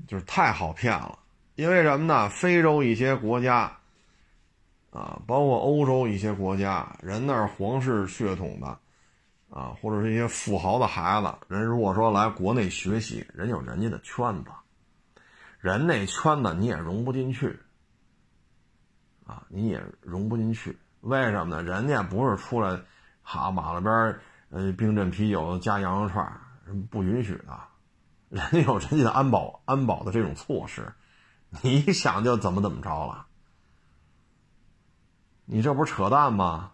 就是太好骗了。因为什么呢？非洲一些国家啊，包括欧洲一些国家，人那儿皇室血统的。啊，或者是一些富豪的孩子，人如果说来国内学习，人有人家的圈子，人那圈子你也融不进去，啊，你也融不进去。为什么呢？人家不是出来，哈马路边呃，冰镇啤酒加羊肉串不允许的，人家有人家的安保安保的这种措施，你想就怎么怎么着了，你这不是扯淡吗？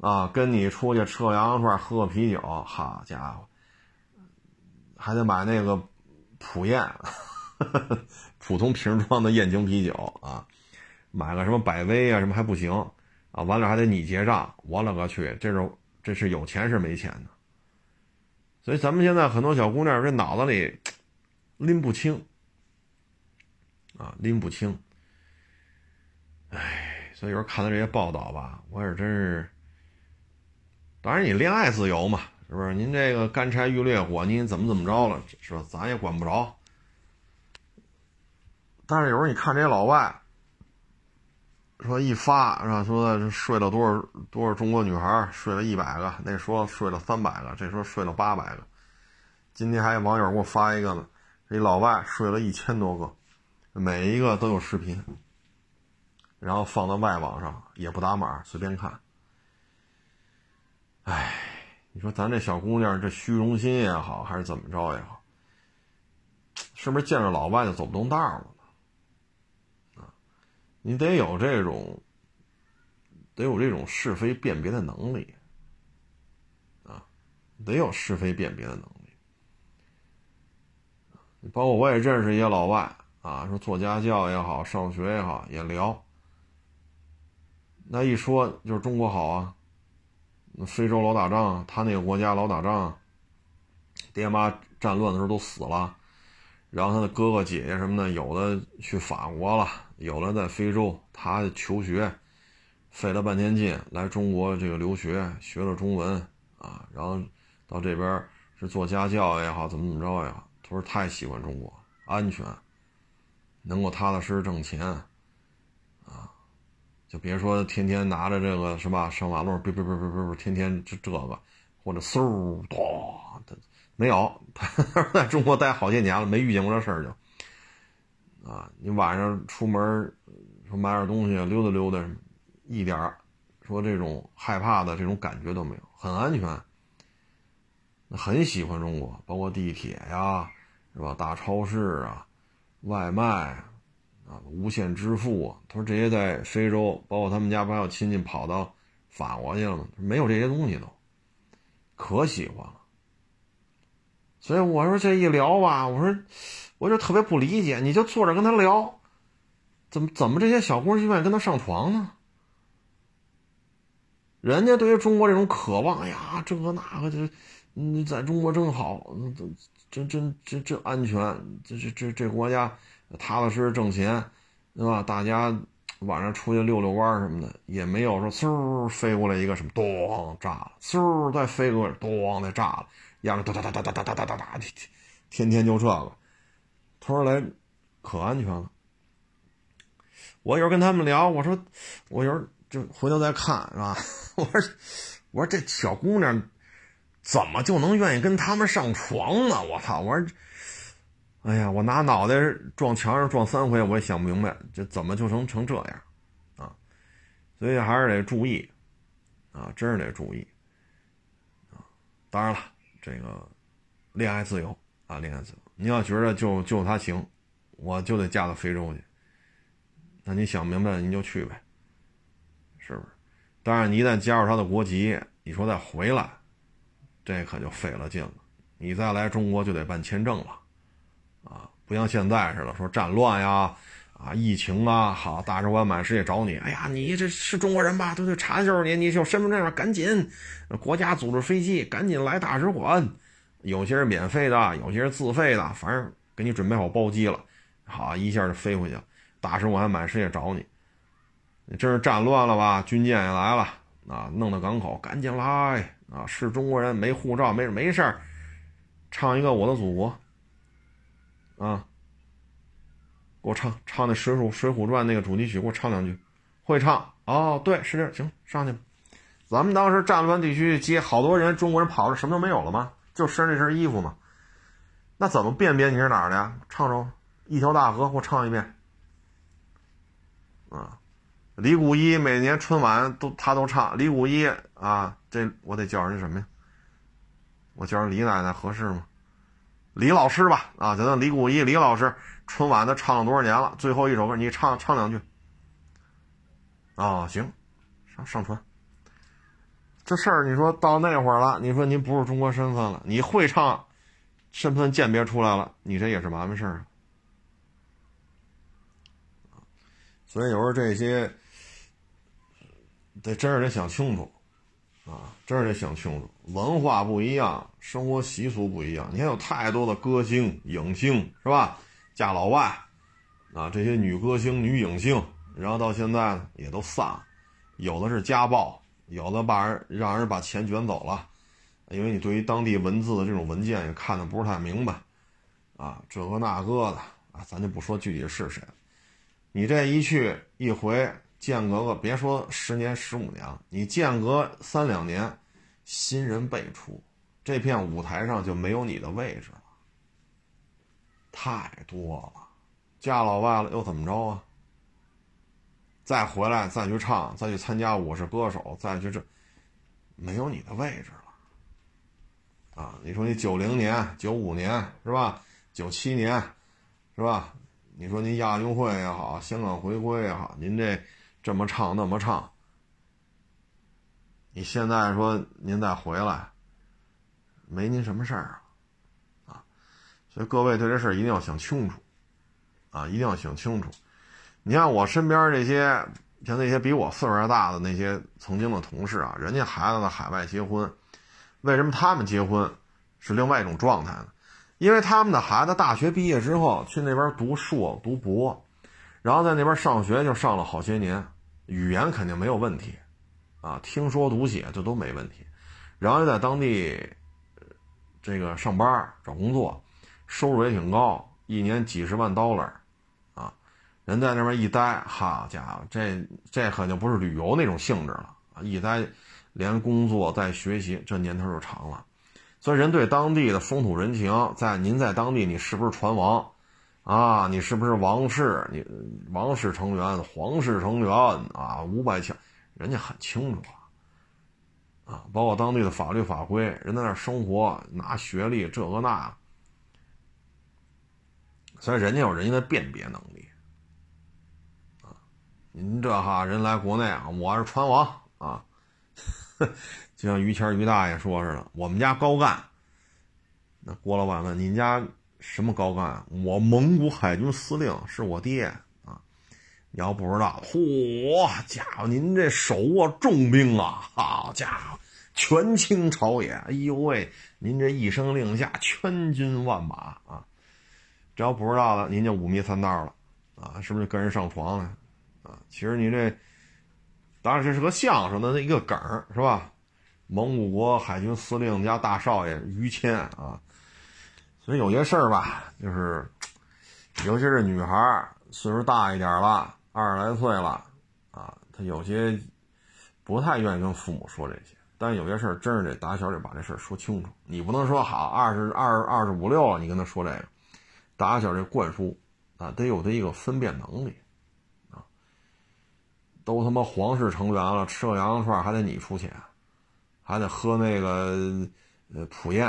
啊，跟你出去吃个羊肉串，喝个啤酒，好家伙，还得买那个普宴，普通瓶装的燕京啤酒啊，买个什么百威啊，什么还不行啊，完了还得你结账，我勒个去，这是这是有钱是没钱的，所以咱们现在很多小姑娘这脑子里拎不清啊，拎不清，哎，所以有时候看到这些报道吧，我也真是。当然，你恋爱自由嘛，是不是？您这个干柴遇烈火，您怎么怎么着了，是吧？咱也管不着。但是有时候你看这些老外，说一发是吧？说睡了多少多少中国女孩，睡了一百个，那说睡了三百个，这说睡了八百个。今天还有网友给我发一个呢，这老外睡了一千多个，每一个都有视频，然后放到外网上，也不打码，随便看。哎，你说咱这小姑娘这虚荣心也好，还是怎么着也好，是不是见着老外就走不动道了？你得有这种，得有这种是非辨别的能力，啊，得有是非辨别的能力。包括我也认识一些老外啊，说做家教也好，上学也好，也聊，那一说就是中国好啊。非洲老打仗，他那个国家老打仗，爹妈战乱的时候都死了，然后他的哥哥姐姐什么的，有的去法国了，有的在非洲，他求学，费了半天劲来中国这个留学，学了中文啊，然后到这边是做家教也好，怎么怎么着也好，他说太喜欢中国，安全，能够踏踏实实挣钱，啊，就别说天天拿着这个是吧，上马路，别别别别别，天天这这个，或者嗖咚，没有，他 在中国待好些年了，没遇见过这事儿就，啊，你晚上出门说买点东西溜达溜达，一点说这种害怕的这种感觉都没有，很安全。很喜欢中国，包括地铁呀，是吧？大超市啊，外卖啊，无线支付啊。他说这些在非洲，包括他们家不还有亲戚跑到法国去了吗？没有这些东西都，可喜欢了。所以我说这一聊吧，我说我就特别不理解，你就坐着跟他聊，怎么怎么这些小姑娘就愿意跟他上床呢？人家对于中国这种渴望，哎呀，这个那个就。你在中国真好，真真真真安全，这这这这国家踏踏实实挣钱，对吧？大家晚上出去遛遛弯什么的，也没有说嗖飞过来一个什么咚炸了，嗖再飞过来咚再炸了，压着哒哒哒哒哒哒哒哒哒，天天就这个，他说来可安全了。我有时候跟他们聊，我说我有时候就回头再看，是吧？我说我说这小姑娘。怎么就能愿意跟他们上床呢？我操！我说，哎呀，我拿脑袋撞墙上撞三回，我也想不明白，这怎么就成成这样啊？所以还是得注意啊，真是得注意啊！当然了，这个恋爱自由啊，恋爱自由。你要觉得就就他行，我就得嫁到非洲去，那你想明白了你就去呗，是不是？当然，你一旦加入他的国籍，你说再回来。这可就费了劲了，你再来中国就得办签证了，啊，不像现在似的说战乱呀，啊，疫情啊，好，大使馆满世界找你，哎呀，你这是中国人吧？对对，查就是你，你有身份证赶紧，国家组织飞机，赶紧来大使馆，有些是免费的，有些是自费的，反正给你准备好包机了，好，一下就飞回去了，大使馆满世界找你，这是战乱了吧？军舰也来了，啊，弄到港口，赶紧来。啊，是中国人，没护照，没没事儿，唱一个《我的祖国》啊，给我唱唱那《水浒水浒传》那个主题曲，给我唱两句，会唱哦，对，是这，行，上去吧。咱们当时战乱地区接好多人，中国人跑了，什么都没有了吗？就身上这身衣服嘛。那怎么辨别你是哪儿的呀？唱首《一条大河》，给我唱一遍。啊。李谷一每年春晚都他都唱李谷一啊，这我得叫人什么呀？我叫人李奶奶合适吗？李老师吧，啊，叫李谷一李老师，春晚他唱了多少年了？最后一首歌你唱唱两句。啊，行，上上传。这事儿你说到那会儿了，你说您不是中国身份了，你会唱，身份鉴别出来了，你这也是麻烦事儿啊所以有时候这些。得真是得想清楚，啊，真是得想清楚。文化不一样，生活习俗不一样。你看有太多的歌星、影星，是吧？嫁老外，啊，这些女歌星、女影星，然后到现在呢也都散了。有的是家暴，有的把人让人把钱卷走了，因为你对于当地文字的这种文件也看的不是太明白，啊，这个那个的，啊，咱就不说具体是谁。你这一去一回。间隔个别说十年十五年，你间隔三两年，新人辈出，这片舞台上就没有你的位置了。太多了，嫁老外了又怎么着啊？再回来再去唱，再去参加《我是歌手》，再去这，没有你的位置了。啊，你说你九零年、九五年是吧？九七年，是吧？你说您亚运会也好，香港回归也好，您这。这么唱那么唱，你现在说您再回来，没您什么事儿啊，啊，所以各位对这事儿一定要想清楚，啊，一定要想清楚。你看我身边这些，像那些比我岁数大的那些曾经的同事啊，人家孩子在海外结婚，为什么他们结婚是另外一种状态呢？因为他们的孩子大学毕业之后去那边读硕读博。然后在那边上学就上了好些年，语言肯定没有问题，啊，听说读写这都没问题。然后又在当地，这个上班找工作，收入也挺高，一年几十万 dollar，人在那边一待，好家伙，这这可就不是旅游那种性质了！一待，连工作带学习，这年头就长了。所以人对当地的风土人情，在您在当地，你是不是船王啊？你是不是王室？你王室成员、皇室成员啊？五百强，人家很清楚啊！啊，包括当地的法律法规，人在那生活，拿学历这个那，所以人家有人家的辨别能力。您这哈人来国内啊，我是船王啊，就像于谦于大爷说似的，我们家高干。那郭老板问：“您家什么高干？”我蒙古海军司令是我爹啊！你要不知道，嚯家伙，您这手握重兵啊！好家伙，权倾朝野！哎呦喂，您这一声令下，全军万马啊！这要不知道的，您就五迷三道了啊！是不是跟人上床了？其实你这，当然这是个相声的那一个梗儿，是吧？蒙古国海军司令家大少爷于谦啊，所以有些事儿吧，就是，尤其是女孩儿岁数大一点了，二十来岁了，啊，她有些不太愿意跟父母说这些，但是有些事儿真是得打小得把这事儿说清楚。你不能说好二十二二十五六了，你跟他说这个，打小这灌输啊，得有他一个分辨能力。都他妈皇室成员了，吃个羊肉串还得你出钱，还得喝那个呃普宴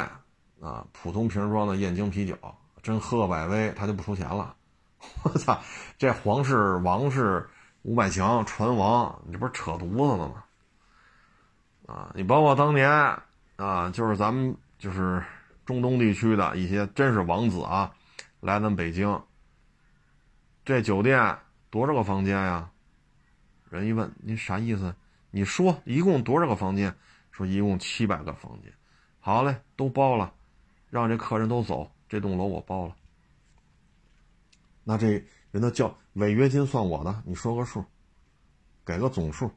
啊，普通瓶装的燕京啤酒，真喝个百威他就不出钱了。我操，这皇室王室五百强船王，你这不是扯犊子呢吗？啊，你包括当年啊，就是咱们就是中东地区的一些真是王子啊，来咱北京，这酒店多少个房间呀？人一问您啥意思？你说一共多少个房间？说一共七百个房间。好嘞，都包了，让这客人都走，这栋楼我包了。那这人都叫违约金算我的，你说个数，给个总数。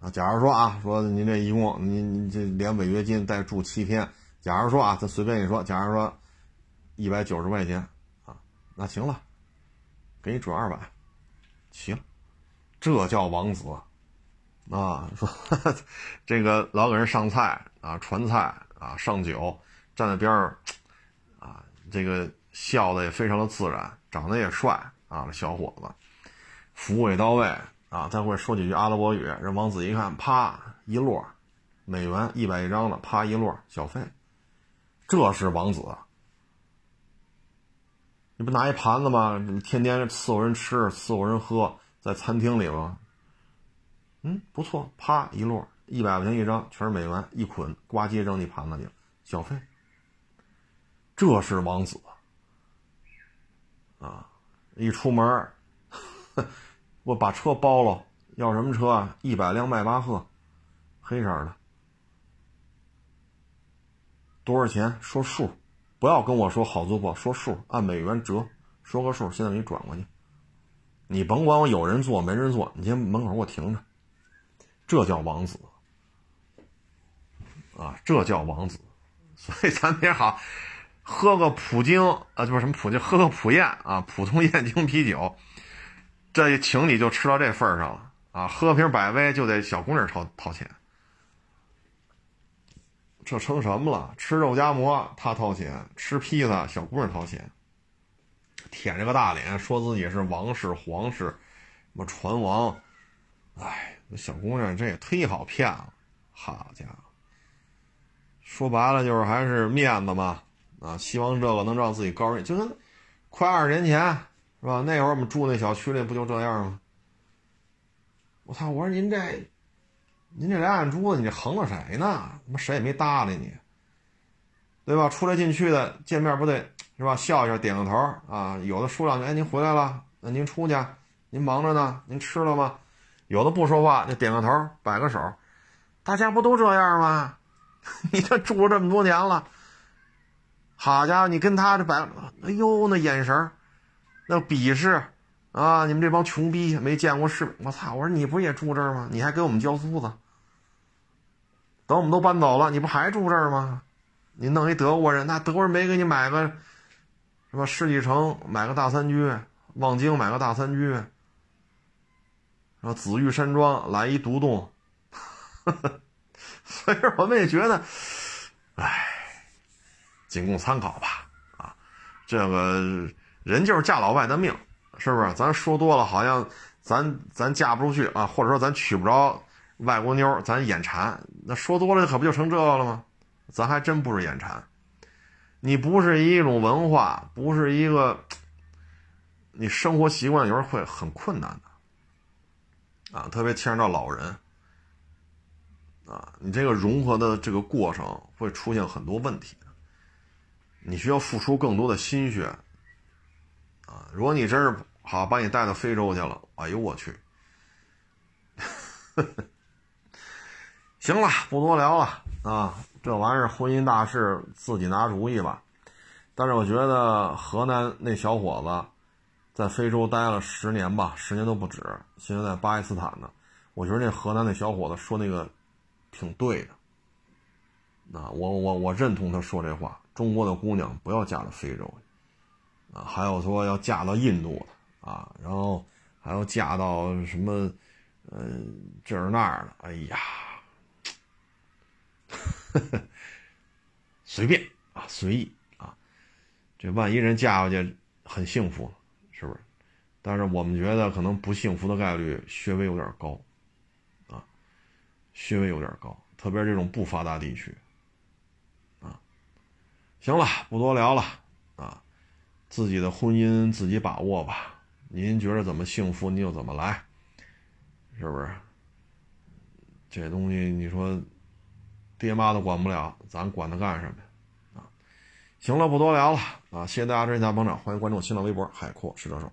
啊，假如说啊，说您这一共您您这连违约金再住七天，假如说啊，他随便一说，假如说一百九十块钱啊，那行了，给你转二百，行。这叫王子，啊，说这个老给人上菜啊，传菜啊，上酒，站在边上，啊，这个笑的也非常的自然，长得也帅啊，这小伙子，服务也到位啊，再会说几句阿拉伯语，人王子一看，啪一摞，美元一百一张的，啪一摞小费，这是王子，你不拿一盘子吗？天天伺候人吃，伺候人喝。在餐厅里吧，嗯，不错，啪一摞，一百块钱一张，全是美元，一捆，呱唧扔你盘子里了，小费。这是王子啊！一出门，我把车包了，要什么车啊？一百辆迈巴赫，黑色的，多少钱？说数，不要跟我说好做不好，说数，按美元折，说个数，现在给你转过去。你甭管我有人坐没人坐，你先门口给我停着，这叫王子啊，这叫王子。所以咱别好，喝个普京啊，就是什么普京，喝个普宴啊，普通燕京啤酒，这请你就吃到这份上了啊。喝瓶百威就得小姑娘掏掏钱，这成什么了？吃肉夹馍他掏钱，吃披萨小姑娘掏钱。舔着个大脸，说自己是王室、皇室，什么船王，哎，小姑娘这也忒好骗了，好家伙！说白了就是还是面子嘛，啊，希望这个能让自己高人，就跟快二十年前是吧？那会儿我们住那小区里不就这样吗？我操！我说您这，您这俩眼珠子，你这横着谁呢？他妈谁也没搭理你，对吧？出来进去的见面不得？是吧？笑一下，点个头啊。有的说两句，哎，您回来了，那您出去，您忙着呢，您吃了吗？有的不说话，就点个头，摆个手。大家不都这样吗？你这住了这么多年了，好家伙，你跟他这摆，哎呦，那眼神那鄙视啊！你们这帮穷逼没见过世，我操！我说你不也住这儿吗？你还给我们交租子？等我们都搬走了，你不还住这儿吗？你弄一德国人，那德国人没给你买个？什么？世纪城买个大三居，望京买个大三居，然后紫玉山庄来一独栋，所以我们也觉得，哎，仅供参考吧。啊，这个人就是嫁老外的命，是不是？咱说多了，好像咱咱嫁不出去啊，或者说咱娶不着外国妞，咱眼馋。那说多了，可不就成这个了吗？咱还真不是眼馋。你不是一种文化，不是一个，你生活习惯有时候会很困难的，啊，特别牵扯到老人，啊，你这个融合的这个过程会出现很多问题，你需要付出更多的心血，啊，如果你真是好把你带到非洲去了，哎呦我去，行了，不多聊了。啊。这玩意儿婚姻大事自己拿主意吧，但是我觉得河南那小伙子在非洲待了十年吧，十年都不止，现在在巴基斯坦呢。我觉得那河南那小伙子说那个挺对的，啊，我我我认同他说这话。中国的姑娘不要嫁到非洲，啊，还有说要嫁到印度的啊，然后还要嫁到什么，嗯，这儿那儿的，哎呀。呵 呵随便啊，随意啊，这万一人嫁过去很幸福，是不是？但是我们觉得可能不幸福的概率稍微有点高，啊，稍微有点高，特别是这种不发达地区，啊，行了，不多聊了啊，自己的婚姻自己把握吧，您觉得怎么幸福，您就怎么来，是不是？这东西你说。爹妈都管不了，咱管他干什么呀？啊，行了，不多聊了啊！谢谢大家支持加捧场，欢迎关注新浪微博“海阔试车手”。